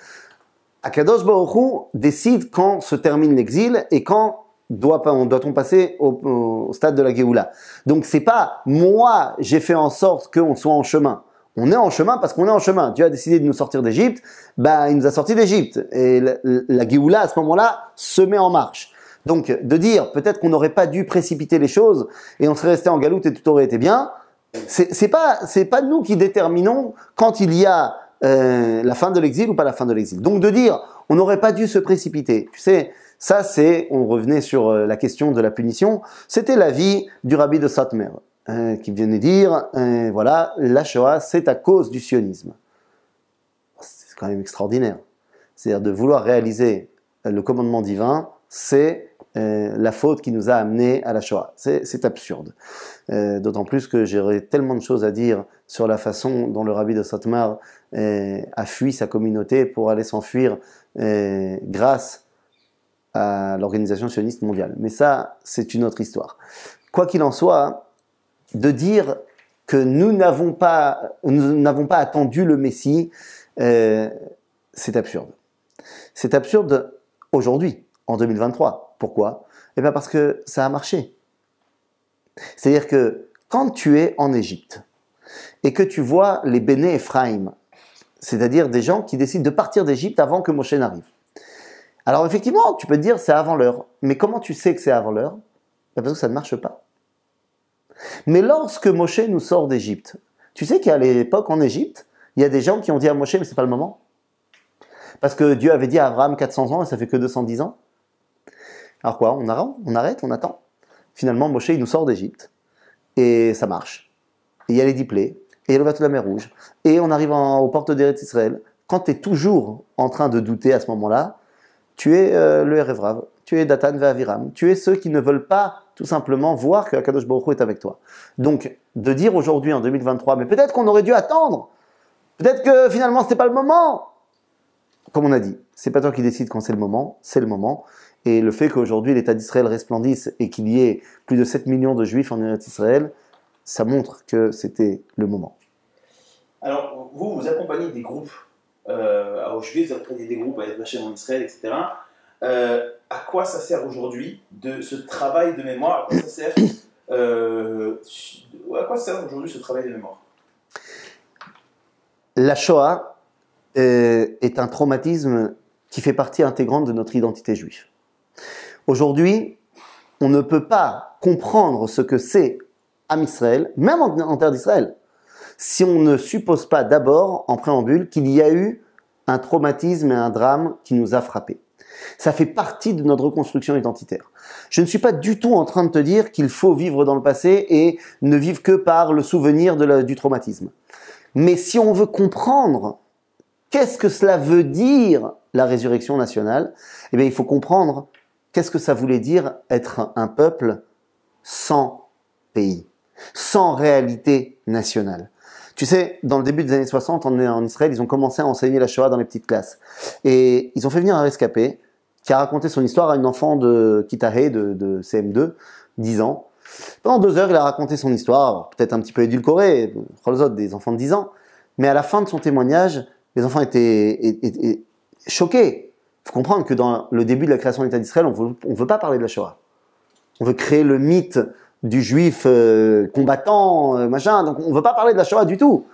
Akadosh Baruch décide quand se termine l'exil et quand doit, doit-on passer au, stade de la Géoula. Donc c'est pas moi j'ai fait en sorte qu'on soit en chemin. On est en chemin parce qu'on est en chemin. Dieu a décidé de nous sortir d'Égypte, ben il nous a sortis d'Égypte. Et la, la à ce moment-là se met en marche. Donc de dire peut-être qu'on n'aurait pas dû précipiter les choses et on serait resté en galoute et tout aurait été bien, c'est pas c'est pas nous qui déterminons quand il y a euh, la fin de l'exil ou pas la fin de l'exil. Donc de dire on n'aurait pas dû se précipiter. Tu sais, ça c'est on revenait sur euh, la question de la punition. C'était l'avis du rabbi de Satmer euh, qui venait dire voilà la Shoah c'est à cause du sionisme. C'est quand même extraordinaire. C'est-à-dire de vouloir réaliser le commandement divin, c'est euh, la faute qui nous a amenés à la Shoah. C'est absurde. Euh, d'autant plus que j'aurais tellement de choses à dire sur la façon dont le rabbi de Satmar euh, a fui sa communauté pour aller s'enfuir grâce à l'organisation sioniste mondiale. Mais ça, c'est une autre histoire. Quoi qu'il en soit, de dire que nous n'avons pas, nous n'avons pas attendu le Messie, c'est absurde. C'est absurde aujourd'hui, en 2023. Pourquoi? Eh bien parce que ça a marché. C'est-à-dire que quand tu es en Égypte et que tu vois les Béné Ephraim, c'est-à-dire des gens qui décident de partir d'Égypte avant que Moshe n'arrive. Alors effectivement, tu peux te dire c'est avant l'heure. Mais comment tu sais que c'est avant l'heure? Ben, Parce que ça ne marche pas. Mais lorsque Moshe nous sort d'Égypte, tu sais qu'à l'époque en Égypte, il y a des gens qui ont dit à Moshe mais c'est pas le moment. Parce que Dieu avait dit à Abraham 400 ans et ça fait que 210 ans. Alors quoi On arrête On attend Finalement, Moshe, il nous sort d'Égypte. Et ça marche. Et il y a les dix. Et il y a le bateau de la mer Rouge. Et on arrive aux portes d'Eretz Israël. Quand tu es toujours en train de douter à ce moment-là, tu es euh, le Erevrav, tu es Datan Ve'aviram, tu es ceux qui ne veulent pas tout simplement voir que Akadosh Baruch est avec toi. Donc, de dire aujourd'hui en 2023, mais peut-être qu'on aurait dû attendre, peut-être que finalement ce n'était pas le moment, comme on a dit, c'est pas toi qui décides quand c'est le moment, c'est le moment. Et le fait qu'aujourd'hui l'État d'Israël resplendisse et qu'il y ait plus de 7 millions de juifs en Israël, ça montre que c'était le moment. Alors, vous, vous accompagnez des groupes euh, à Auschwitz, vous accompagnez des groupes à être en Israël, etc. Euh, à quoi ça sert aujourd'hui de ce travail de mémoire? À quoi ça sert, euh, sert aujourd'hui ce travail de mémoire? La Shoah, euh, est un traumatisme qui fait partie intégrante de notre identité juive. Aujourd'hui, on ne peut pas comprendre ce que c'est Am Israël, même en, terre d'Israël, si on ne suppose pas d'abord, en préambule, qu'il y a eu un traumatisme et un drame qui nous a frappés. Ça fait partie de notre reconstruction identitaire. Je ne suis pas du tout en train de te dire qu'il faut vivre dans le passé et ne vivre que par le souvenir du traumatisme. Mais si on veut comprendre Qu'est-ce que cela veut dire la résurrection nationale Eh bien, il faut comprendre qu'est-ce que ça voulait dire être un peuple sans pays, sans réalité nationale? Tu sais, dans le début des années 60, on est en Israël, ils ont commencé à enseigner la Shoah dans les petites classes. Et ils ont fait venir un rescapé qui a raconté son histoire à une enfant de Kitahe, de, CM2, 10 ans. Pendant deux heures, il a raconté son histoire, peut-être un petit peu édulcorée, des enfants de 10 ans. Mais à la fin de son témoignage, les enfants étaient, choqués. Il faut comprendre que dans le début de la création de l'État d'Israël, on ne veut pas parler de la Shoah. On veut créer le mythe du juif euh, combattant, euh, machin. Donc on ne veut pas parler de la Shoah du tout.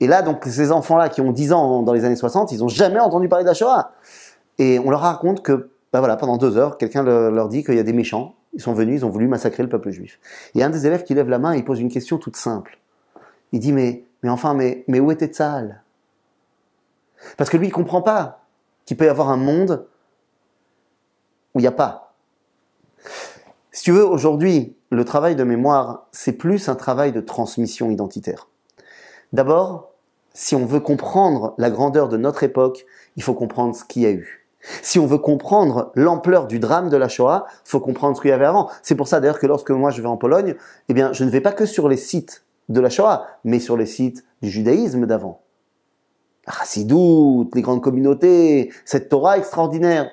Et là, donc ces enfants-là qui ont 10 ans dans les années 60, ils n'ont jamais entendu parler de la Shoah. Et on leur raconte que, ben voilà, pendant deux heures, quelqu'un leur dit qu'il y a des méchants. Ils sont venus, ils ont voulu massacrer le peuple juif. Il y a un des élèves qui lève la main et il pose une question toute simple. Il dit mais, mais enfin, mais, mais où était Tzahal parce que lui, il comprend pas qu'il peut y avoir un monde où il n'y a pas. Si tu veux, aujourd'hui, le travail de mémoire, c'est plus un travail de transmission identitaire. D'abord, si on veut comprendre la grandeur de notre époque, il faut comprendre ce qu'il y a eu. Si on veut comprendre l'ampleur du drame de la Shoah, il faut comprendre ce qu'il y avait avant. C'est pour ça d'ailleurs que lorsque moi je vais en Pologne, eh bien, je ne vais pas que sur les sites de la Shoah, mais sur les sites du judaïsme d'avant. Chassidoute, les grandes communautés, cette Torah extraordinaire.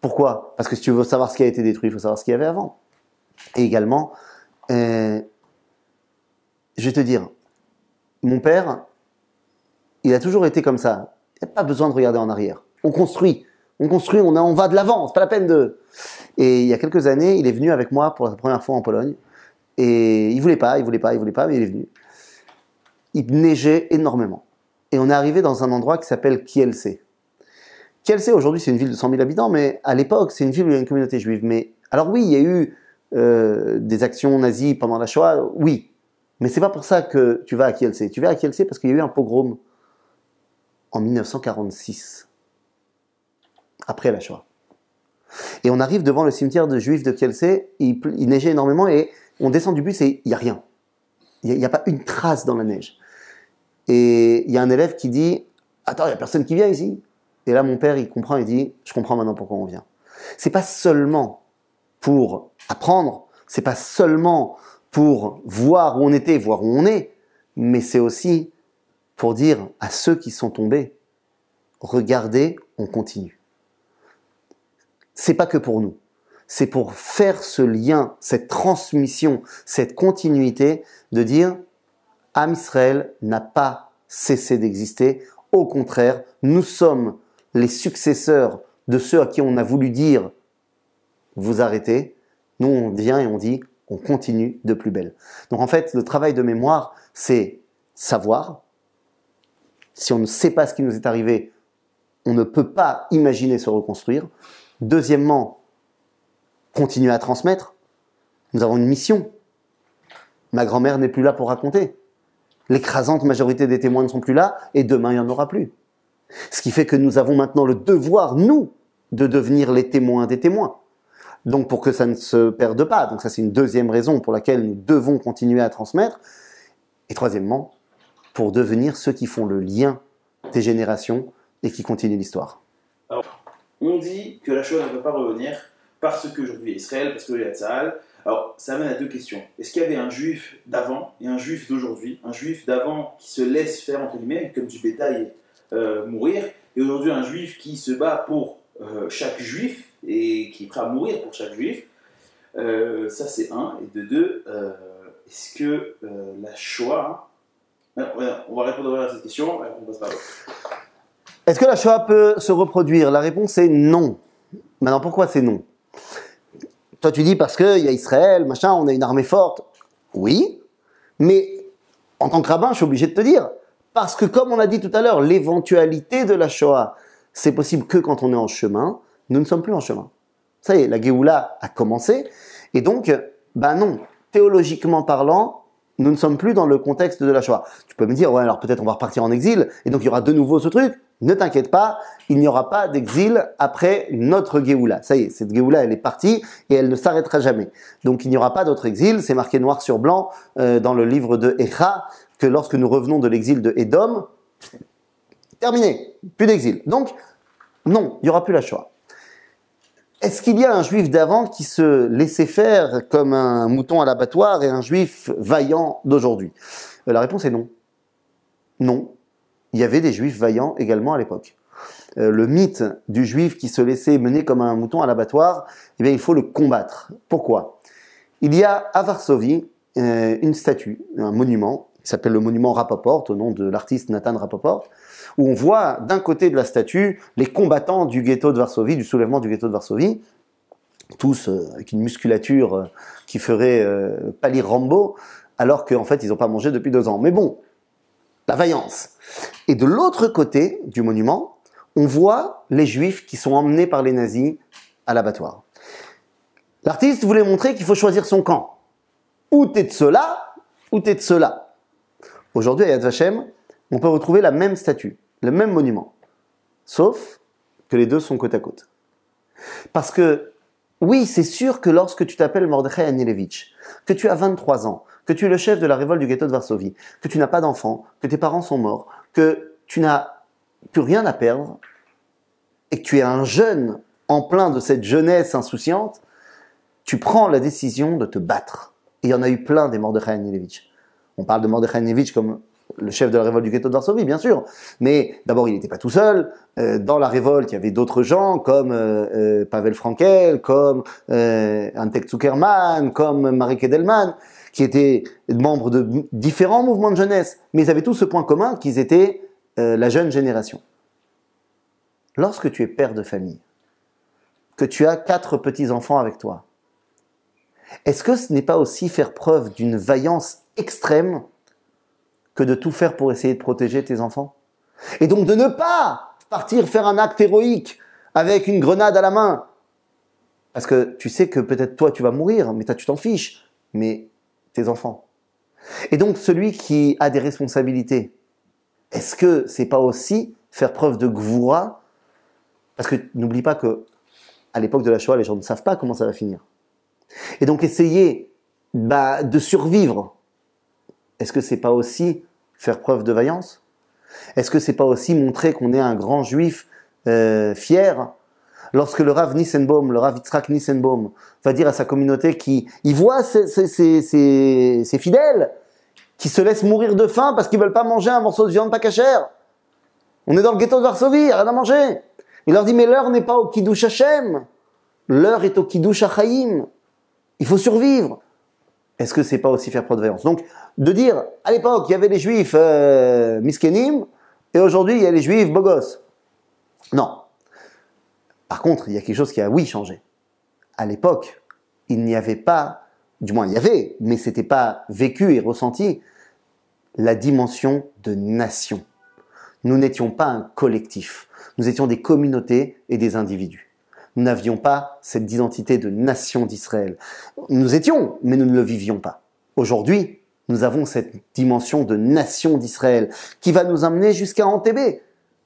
Pourquoi? Parce que si tu veux savoir ce qui a été détruit, il faut savoir ce qu'il y avait avant. Et également, euh, je vais te dire, mon père, il a toujours été comme ça. Il n'y a pas besoin de regarder en arrière. On construit, on construit, on, on va de l'avant, c'est pas la peine de... Et il y a quelques années, il est venu avec moi pour la première fois en Pologne. Et il voulait pas, il voulait pas, il voulait pas, mais il est venu. Il neigeait énormément et on est arrivé dans un endroit qui s'appelle Kielce. Kielce, aujourd'hui, c'est une ville de 100 000 habitants, mais à l'époque, c'est une ville où il y a une communauté juive. Mais alors oui, il y a eu euh, des actions nazies pendant la Shoah, oui, mais c'est pas pour ça que tu vas à Kielce. Tu vas à Kielce parce qu'il y a eu un pogrom en 1946, après la Shoah. Et on arrive devant le cimetière de juifs de Kielce, il, neigeait énormément et on descend du bus et il n'y a rien. Il n'y a, pas une trace dans la neige. Et il y a un élève qui dit Attends, il n'y a personne qui vient ici. Et là, mon père, il comprend, il dit Je comprends maintenant pourquoi on vient. C'est pas seulement pour apprendre, c'est pas seulement pour voir où on était, voir où on est, mais c'est aussi pour dire à ceux qui sont tombés, regardez, on continue. C'est pas que pour nous. C'est pour faire ce lien, cette transmission, cette continuité de dire Am Israël n'a pas cessé d'exister. Au contraire, nous sommes les successeurs de ceux à qui on a voulu dire vous arrêtez. Nous, on vient et on dit on continue de plus belle. Donc en fait, le travail de mémoire, c'est savoir. Si on ne sait pas ce qui nous est arrivé, on ne peut pas imaginer se reconstruire. Deuxièmement, continuer à transmettre. Nous avons une mission. Ma grand-mère n'est plus là pour raconter. L'écrasante majorité des témoins ne sont plus là et demain il n'y en aura plus. Ce qui fait que nous avons maintenant le devoir, nous, de devenir les témoins des témoins. Donc pour que ça ne se perde pas. Donc ça c'est une deuxième raison pour laquelle nous devons continuer à transmettre. Et troisièmement, pour devenir ceux qui font le lien des générations et qui continuent l'histoire. On dit que la chose ne peut pas revenir parce qu'aujourd'hui Israël, parce que y a. Alors ça amène à deux questions. Est-ce qu'il y avait un juif d'avant et un juif d'aujourd'hui? Un juif d'avant qui se laisse faire, entre guillemets, comme du bétail, euh, mourir, et aujourd'hui un juif qui se bat pour euh, chaque juif et qui est prêt à mourir pour chaque juif? Euh, ça c'est un. Et de deux, est-ce que la Shoah... On va répondre à cette question, on passe par est-ce que la Shoah peut se reproduire? La réponse est non. Maintenant, pourquoi c'est non? Toi, tu dis parce qu'il y a Israël, machin, on a une armée forte. Oui, mais en tant que rabbin, je suis obligé de te dire, parce que comme on a dit tout à l'heure, l'éventualité de la Shoah, c'est possible que quand on est en chemin, nous ne sommes plus en chemin. Ça y est, la Géoula a commencé, et donc, ben non, théologiquement parlant, nous ne sommes plus dans le contexte de la Shoah. Tu peux me dire, ouais, alors peut-être on va repartir en exil, et donc il y aura de nouveau ce truc. Ne t'inquiète pas, il n'y aura pas d'exil après notre Géoula. Ça y est, cette Géoula, elle est partie et elle ne s'arrêtera jamais. Donc il n'y aura pas d'autre exil. C'est marqué noir sur blanc euh, dans le livre de Echa que lorsque nous revenons de l'exil de Édom, terminé, plus d'exil. Donc, non, il n'y aura plus la Shoah. Est-ce qu'il y a un juif d'avant qui se laissait faire comme un mouton à l'abattoir et un juif vaillant d'aujourd'hui? Euh, La réponse est non. Non, il y avait des juifs vaillants également à l'époque. Euh, le mythe du juif qui se laissait mener comme un mouton à l'abattoir, eh bien, il faut le combattre. Pourquoi? Il y a à Varsovie euh, une statue, un monument, qui s'appelle le monument Rapoport, au nom de l'artiste Nathan Rapoport, où on voit d'un côté de la statue les combattants du ghetto de Varsovie, du soulèvement du ghetto de Varsovie, tous euh, avec une musculature qui ferait pâlir Rambo, alors qu'en fait ils n'ont pas mangé depuis deux ans. Mais bon, la vaillance. Et de l'autre côté du monument, on voit les juifs qui sont emmenés par les nazis à l'abattoir. L'artiste voulait montrer qu'il faut choisir son camp. Ou t'es de cela, ou t'es de cela. Aujourd'hui, à Yad Vashem, on peut retrouver la même statue, le même monument. Sauf que les deux sont côte à côte. Parce que, oui, c'est sûr que lorsque tu t'appelles Mordechai Anilevich, que tu as 23 ans, que tu es le chef de la révolte du ghetto de Varsovie, que tu n'as pas d'enfant, que tes parents sont morts, que tu n'as plus rien à perdre, et que tu es un jeune en plein de cette jeunesse insouciante, tu prends la décision de te battre. Il y en a eu plein des Mordechai Anilevich. On parle de Mordechai Anilevich comme le chef de la révolte du ghetto de Varsovie, bien sûr. Mais d'abord, il n'était pas tout seul. Euh, dans la révolte, il y avait d'autres gens comme euh, euh, Pavel Frankel, comme Antek Zuckerman, comme Marie Kedelman qui étaient membres de différents mouvements de jeunesse, mais ils avaient tous ce point commun qu'ils étaient euh, la jeune génération. Lorsque tu es père de famille, que tu as quatre petits-enfants avec toi, est-ce que ce n'est pas aussi faire preuve d'une vaillance extrême que de tout faire pour essayer de protéger tes enfants? Et donc de ne pas partir faire un acte héroïque avec une grenade à la main. Parce que tu sais que peut-être toi tu vas mourir, mais toi tu t'en fiches. Mais tes enfants. Et donc celui qui a des responsabilités, est-ce que c'est pas aussi faire preuve de gvoura Parce que n'oublie pas que à l'époque de la Shoah, les gens ne savent pas comment ça va finir. Et donc essayer bah, de survivre, est-ce que c'est pas aussi faire preuve de vaillance? Est-ce que c'est pas aussi montrer qu'on est un grand juif euh, fier? Lorsque le Rav Nissenbaum, le Rav Yitzhak Nissenbaum, va dire à sa communauté qui, il voit ses, fidèles qui se laissent mourir de faim parce qu'ils veulent pas manger un morceau de viande pas cachère. On est dans le ghetto de Varsovie, rien à manger. Il leur dit, mais l'heure n'est pas au Kiddush Hashem. L'heure est au Kiddush Achaïm. Il faut survivre. Est-ce que c'est pas aussi faire preuve de vaillance Donc, de dire, à l'époque, il y avait les juifs euh, miskenim, et aujourd'hui, il y a les juifs bogos. Non. Par contre, il y a quelque chose qui a, oui, changé. À l'époque, il n'y avait pas, du moins il y avait, mais c'était pas vécu et ressenti, la dimension de nation. Nous n'étions pas un collectif. Nous étions des communautés et des individus. Nous n'avions pas cette identité de nation d'Israël. Nous étions, mais nous ne le vivions pas. Aujourd'hui, nous avons cette dimension de nation d'Israël qui va nous amener jusqu'à Antébé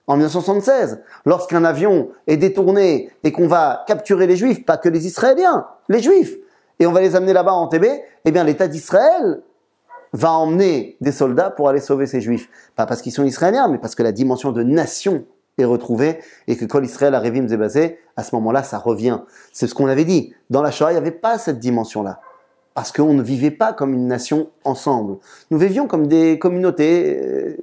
en 1976. Lorsqu'un avion est détourné et qu'on va capturer les Juifs, pas que les Israéliens, les Juifs, et on va les amener là-bas en Antébé, eh bien l'État d'Israël va emmener des soldats pour aller sauver ces Juifs. Pas parce qu'ils sont Israéliens, mais parce que la dimension de nation est retrouvée et que quand Israël a révim basé, à ce moment-là, ça revient. C'est ce qu'on avait dit. Dans la Shoah, il n'y avait pas cette dimension-là. Parce qu'on ne vivait pas comme une nation ensemble. Nous vivions comme des communautés euh,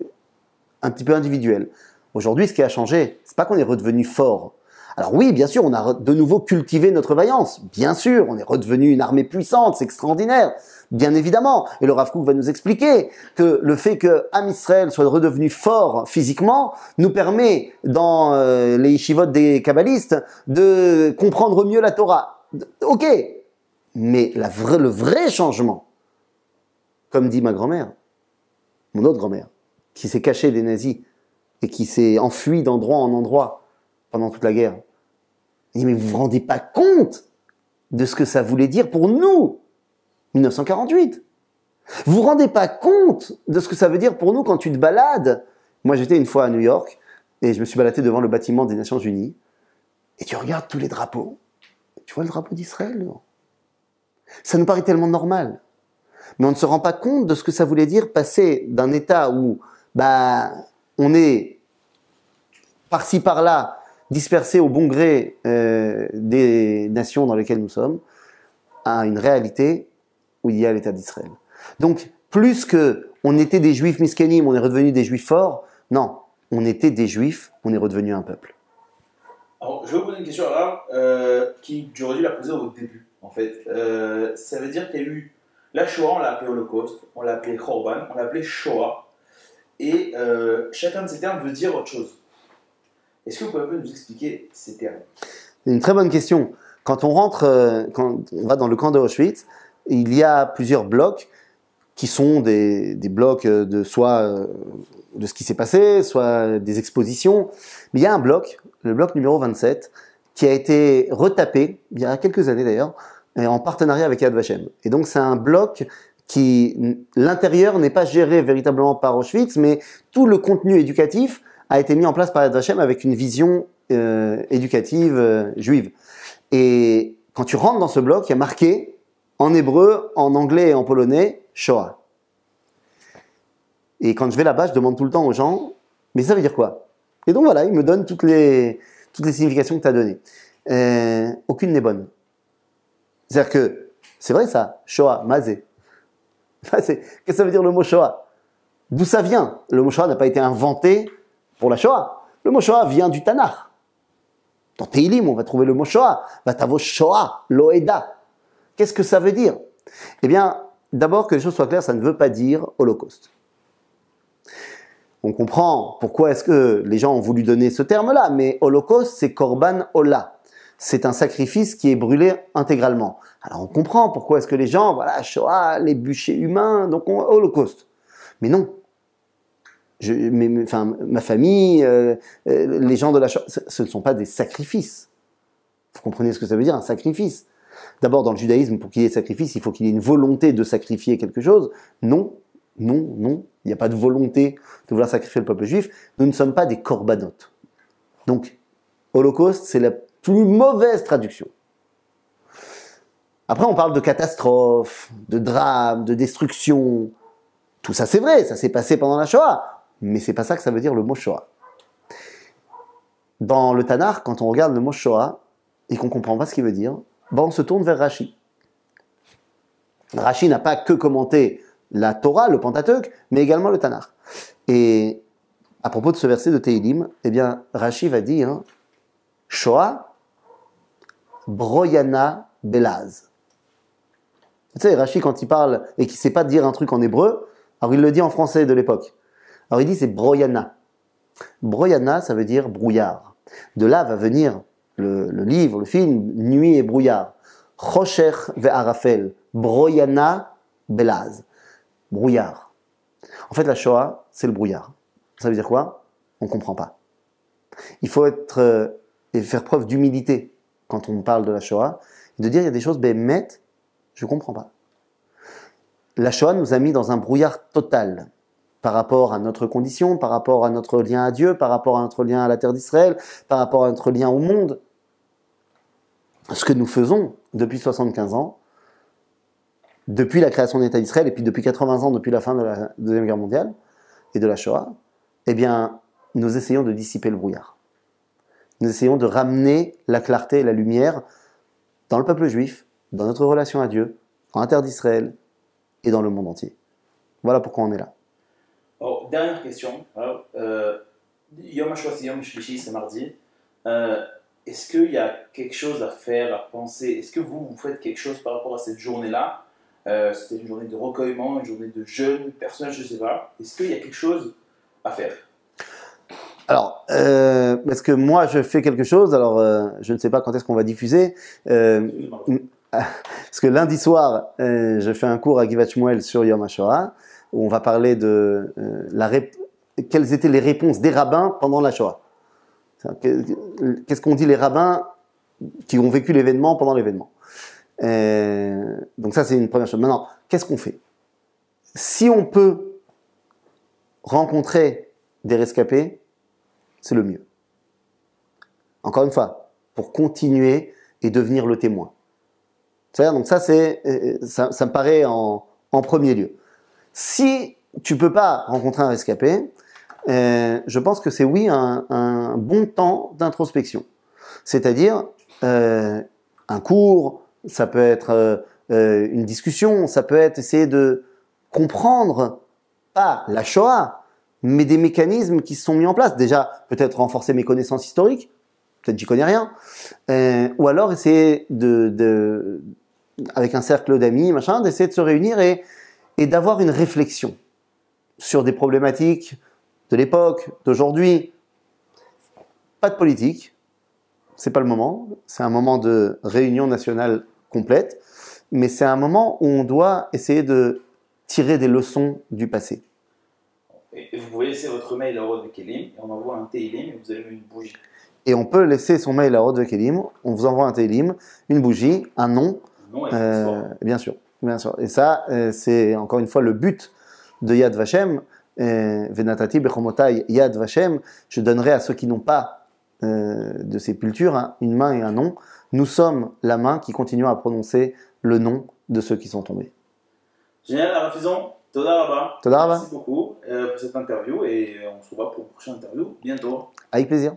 un petit peu individuelles. Aujourd'hui, ce qui a changé, c'est pas qu'on est redevenu fort. Alors oui, bien sûr, on a de nouveau cultivé notre vaillance. Bien sûr, on est redevenu une armée puissante, c'est extraordinaire. Bien évidemment. Et le Rav Kook va nous expliquer que le fait que Am Israël soit redevenu fort physiquement nous permet, dans euh, les yeshivot des kabbalistes, de comprendre mieux la Torah. Ok. Mais le vrai changement, comme dit ma grand-mère, mon autre grand-mère, qui s'est cachée des nazis et qui s'est enfui d'endroit en endroit pendant toute la guerre. Il dit, mais vous vous rendez pas compte de ce que ça voulait dire pour nous 1948. Vous vous rendez pas compte de ce que ça veut dire pour nous quand tu te balades Moi, j'étais une fois à New York et je me suis baladé devant le bâtiment des Nations Unies et tu regardes tous les drapeaux. Tu vois le drapeau d'Israël Ça nous paraît tellement normal. Mais on ne se rend pas compte de ce que ça voulait dire passer d'un état où bah, on est par-ci par-là dispersé au bon gré euh, des nations dans lesquelles nous sommes à une réalité où il y a l'État d'Israël. Donc, plus que on était des juifs miskénim, on est redevenu des juifs forts, non, on était des juifs, on est redevenu un peuple. Alors, je vais vous poser une question arabe euh, qui j'aurais dû la poser au début, en fait. Euh, ça veut dire qu'il y a eu la Shoah, on l'a appelée Holocauste, on l'a appelée Khorban, on l'a appelée Shoah, et euh, chacun de ces termes veut dire autre chose. Est-ce que vous pouvez nous expliquer ces termes? Une très bonne question. Quand on rentre, euh, quand on va dans le camp de Auschwitz, il y a plusieurs blocs qui sont des, des blocs de soit euh, de ce qui s'est passé, soit des expositions. Mais il y a un bloc, le bloc numéro 27, qui a été retapé, il y a quelques années d'ailleurs, en partenariat avec Yad Vashem. Et donc c'est un bloc qui, l'intérieur n'est pas géré véritablement par Auschwitz, mais tout le contenu éducatif a été mis en place par Yad Vashem avec une vision euh, éducative euh, juive. Et quand tu rentres dans ce bloc, il y a marqué en hébreu, en anglais et en polonais, Shoah. Et quand je vais là-bas, je demande tout le temps aux gens, mais ça veut dire quoi? Et donc voilà, ils me donnent toutes les, toutes les significations que tu as données. Euh, aucune n'est bonne. C'est-à-dire que, c'est vrai ça, Shoah, Mazé. Qu'est-ce que ça veut dire le mot Shoah? D'où ça vient? Le mot Shoah n'a pas été inventé pour la Shoah. Le mot Shoah vient du Tanakh. Dans Teilim, on va trouver le mot Shoah. Vatavo Shoah, Loeda. Qu'est-ce que ça veut dire? Eh bien, d'abord que les choses soient claires, ça ne veut pas dire Holocauste. On comprend pourquoi est-ce que les gens ont voulu donner ce terme-là, mais Holocauste, c'est Korban Ola. C'est un sacrifice qui est brûlé intégralement. Alors on comprend pourquoi est-ce que les gens, voilà, Shoah, les bûchers humains, donc on, Holocauste. Mais non. Mais, ma famille, euh, euh, les gens de la Shoah, ce, ce ne sont pas des sacrifices. Vous comprenez ce que ça veut dire, un sacrifice? D'abord, dans le judaïsme, pour qu'il y ait sacrifice, il faut qu'il y ait une volonté de sacrifier quelque chose. Non, non, non, il n'y a pas de volonté de vouloir sacrifier le peuple juif. Nous ne sommes pas des corbanotes. Donc, Holocauste, c'est la plus mauvaise traduction. Après, on parle de catastrophe, de drame, de destruction. Tout ça, c'est vrai, ça s'est passé pendant la Shoah. Mais c'est pas ça que ça veut dire le mot Shoah. Dans le Tanakh, quand on regarde le mot Shoah, et qu'on comprend pas ce qu'il veut dire, ben on se tourne vers Rashi. Rashi n'a pas que commenté la Torah, le Pentateuch, mais également le Tanakh. Et à propos de ce verset de Teilim, eh bien, Rashi va dire Shoah, Broyana Belaz. Tu sais, Rashi, quand il parle et qu'il ne sait pas dire un truc en hébreu, alors il le dit en français de l'époque. Alors il dit c'est Broyana. Broyana, ça veut dire brouillard. De là va venir le, livre, le film Nuit et brouillard. Rocher Arafel, Broyana Belaz. Brouillard. En fait, la Shoah, c'est le brouillard. Ça veut dire quoi? On ne comprend pas. Il faut être euh, et faire preuve d'humilité quand on parle de la Shoah, de dire il y a des choses, ben, met, je ne comprends pas. La Shoah nous a mis dans un brouillard total par rapport à notre condition, par rapport à notre lien à Dieu, par rapport à notre lien à la terre d'Israël, par rapport à notre lien au monde. Ce que nous faisons depuis 75 ans, depuis la création de l'État d'Israël et puis depuis 80 ans, depuis la fin de la Deuxième Guerre mondiale et de la Shoah, eh bien, nous essayons de dissiper le brouillard. Nous essayons de ramener la clarté et la lumière dans le peuple juif, dans notre relation à Dieu, en terre d'Israël et dans le monde entier. Voilà pourquoi on est là. Oh, dernière question. Euh, Yom HaShoah, Yom c'est mardi. Euh, est-ce qu'il y a quelque chose à faire, à penser? Est-ce que vous, vous faites quelque chose par rapport à cette journée-là? Euh, C'était une journée de recueillement, une journée de jeûne, personnage, je ne sais pas. Est-ce qu'il y a quelque chose à faire? Alors, euh, parce que moi je fais quelque chose, alors euh, je ne sais pas quand est-ce qu'on va diffuser. Euh, parce que lundi soir, euh, je fais un cours à Givat sur Yom HaShoah, où on va parler de euh, la quelles étaient les réponses des rabbins pendant la Shoah. Qu'est-ce qu'ont dit les rabbins qui ont vécu l'événement pendant l'événement? donc ça c'est une première chose. Maintenant, qu'est-ce qu'on fait? Si on peut rencontrer des rescapés, c'est le mieux. Encore une fois, pour continuer et devenir le témoin. Donc ça, c'est, euh, ça, me paraît en, premier lieu. Si tu peux pas rencontrer un rescapé, euh, je pense que c'est oui un, bon temps d'introspection. C'est-à-dire euh, un cours, ça peut être une discussion, ça peut être essayer de comprendre pas la Shoah, mais des mécanismes qui se sont mis en place. Déjà, peut-être renforcer mes connaissances historiques, peut-être j'y connais rien, euh, ou alors essayer de, avec un cercle d'amis, machin, d'essayer de se réunir et, et d'avoir une réflexion sur des problématiques de l'époque, d'aujourd'hui. Pas de politique, c'est pas le moment. C'est un moment de réunion nationale complète, mais c'est un moment où on doit essayer de tirer des leçons du passé. Et vous pouvez laisser votre mail à Rod Kelim et on envoie un Teilim et vous mettre une bougie. Et on peut laisser son mail à Rod Kelim, on vous envoie un Teilim, une bougie, un nom. nom et euh, bien sûr, bien sûr. Et ça, euh, c'est encore une fois le but de Yad Vashem. Euh, Venatati Bechomotai Yad Vashem. Je donnerai à ceux qui n'ont pas euh, de sépulture hein, une main et un nom. Nous sommes la main qui continue à prononcer le nom de ceux qui sont tombés. Génial, la refaisons. Toda Toda Merci beaucoup pour cette interview et on se revoit pour une prochaine interview bientôt. Avec plaisir.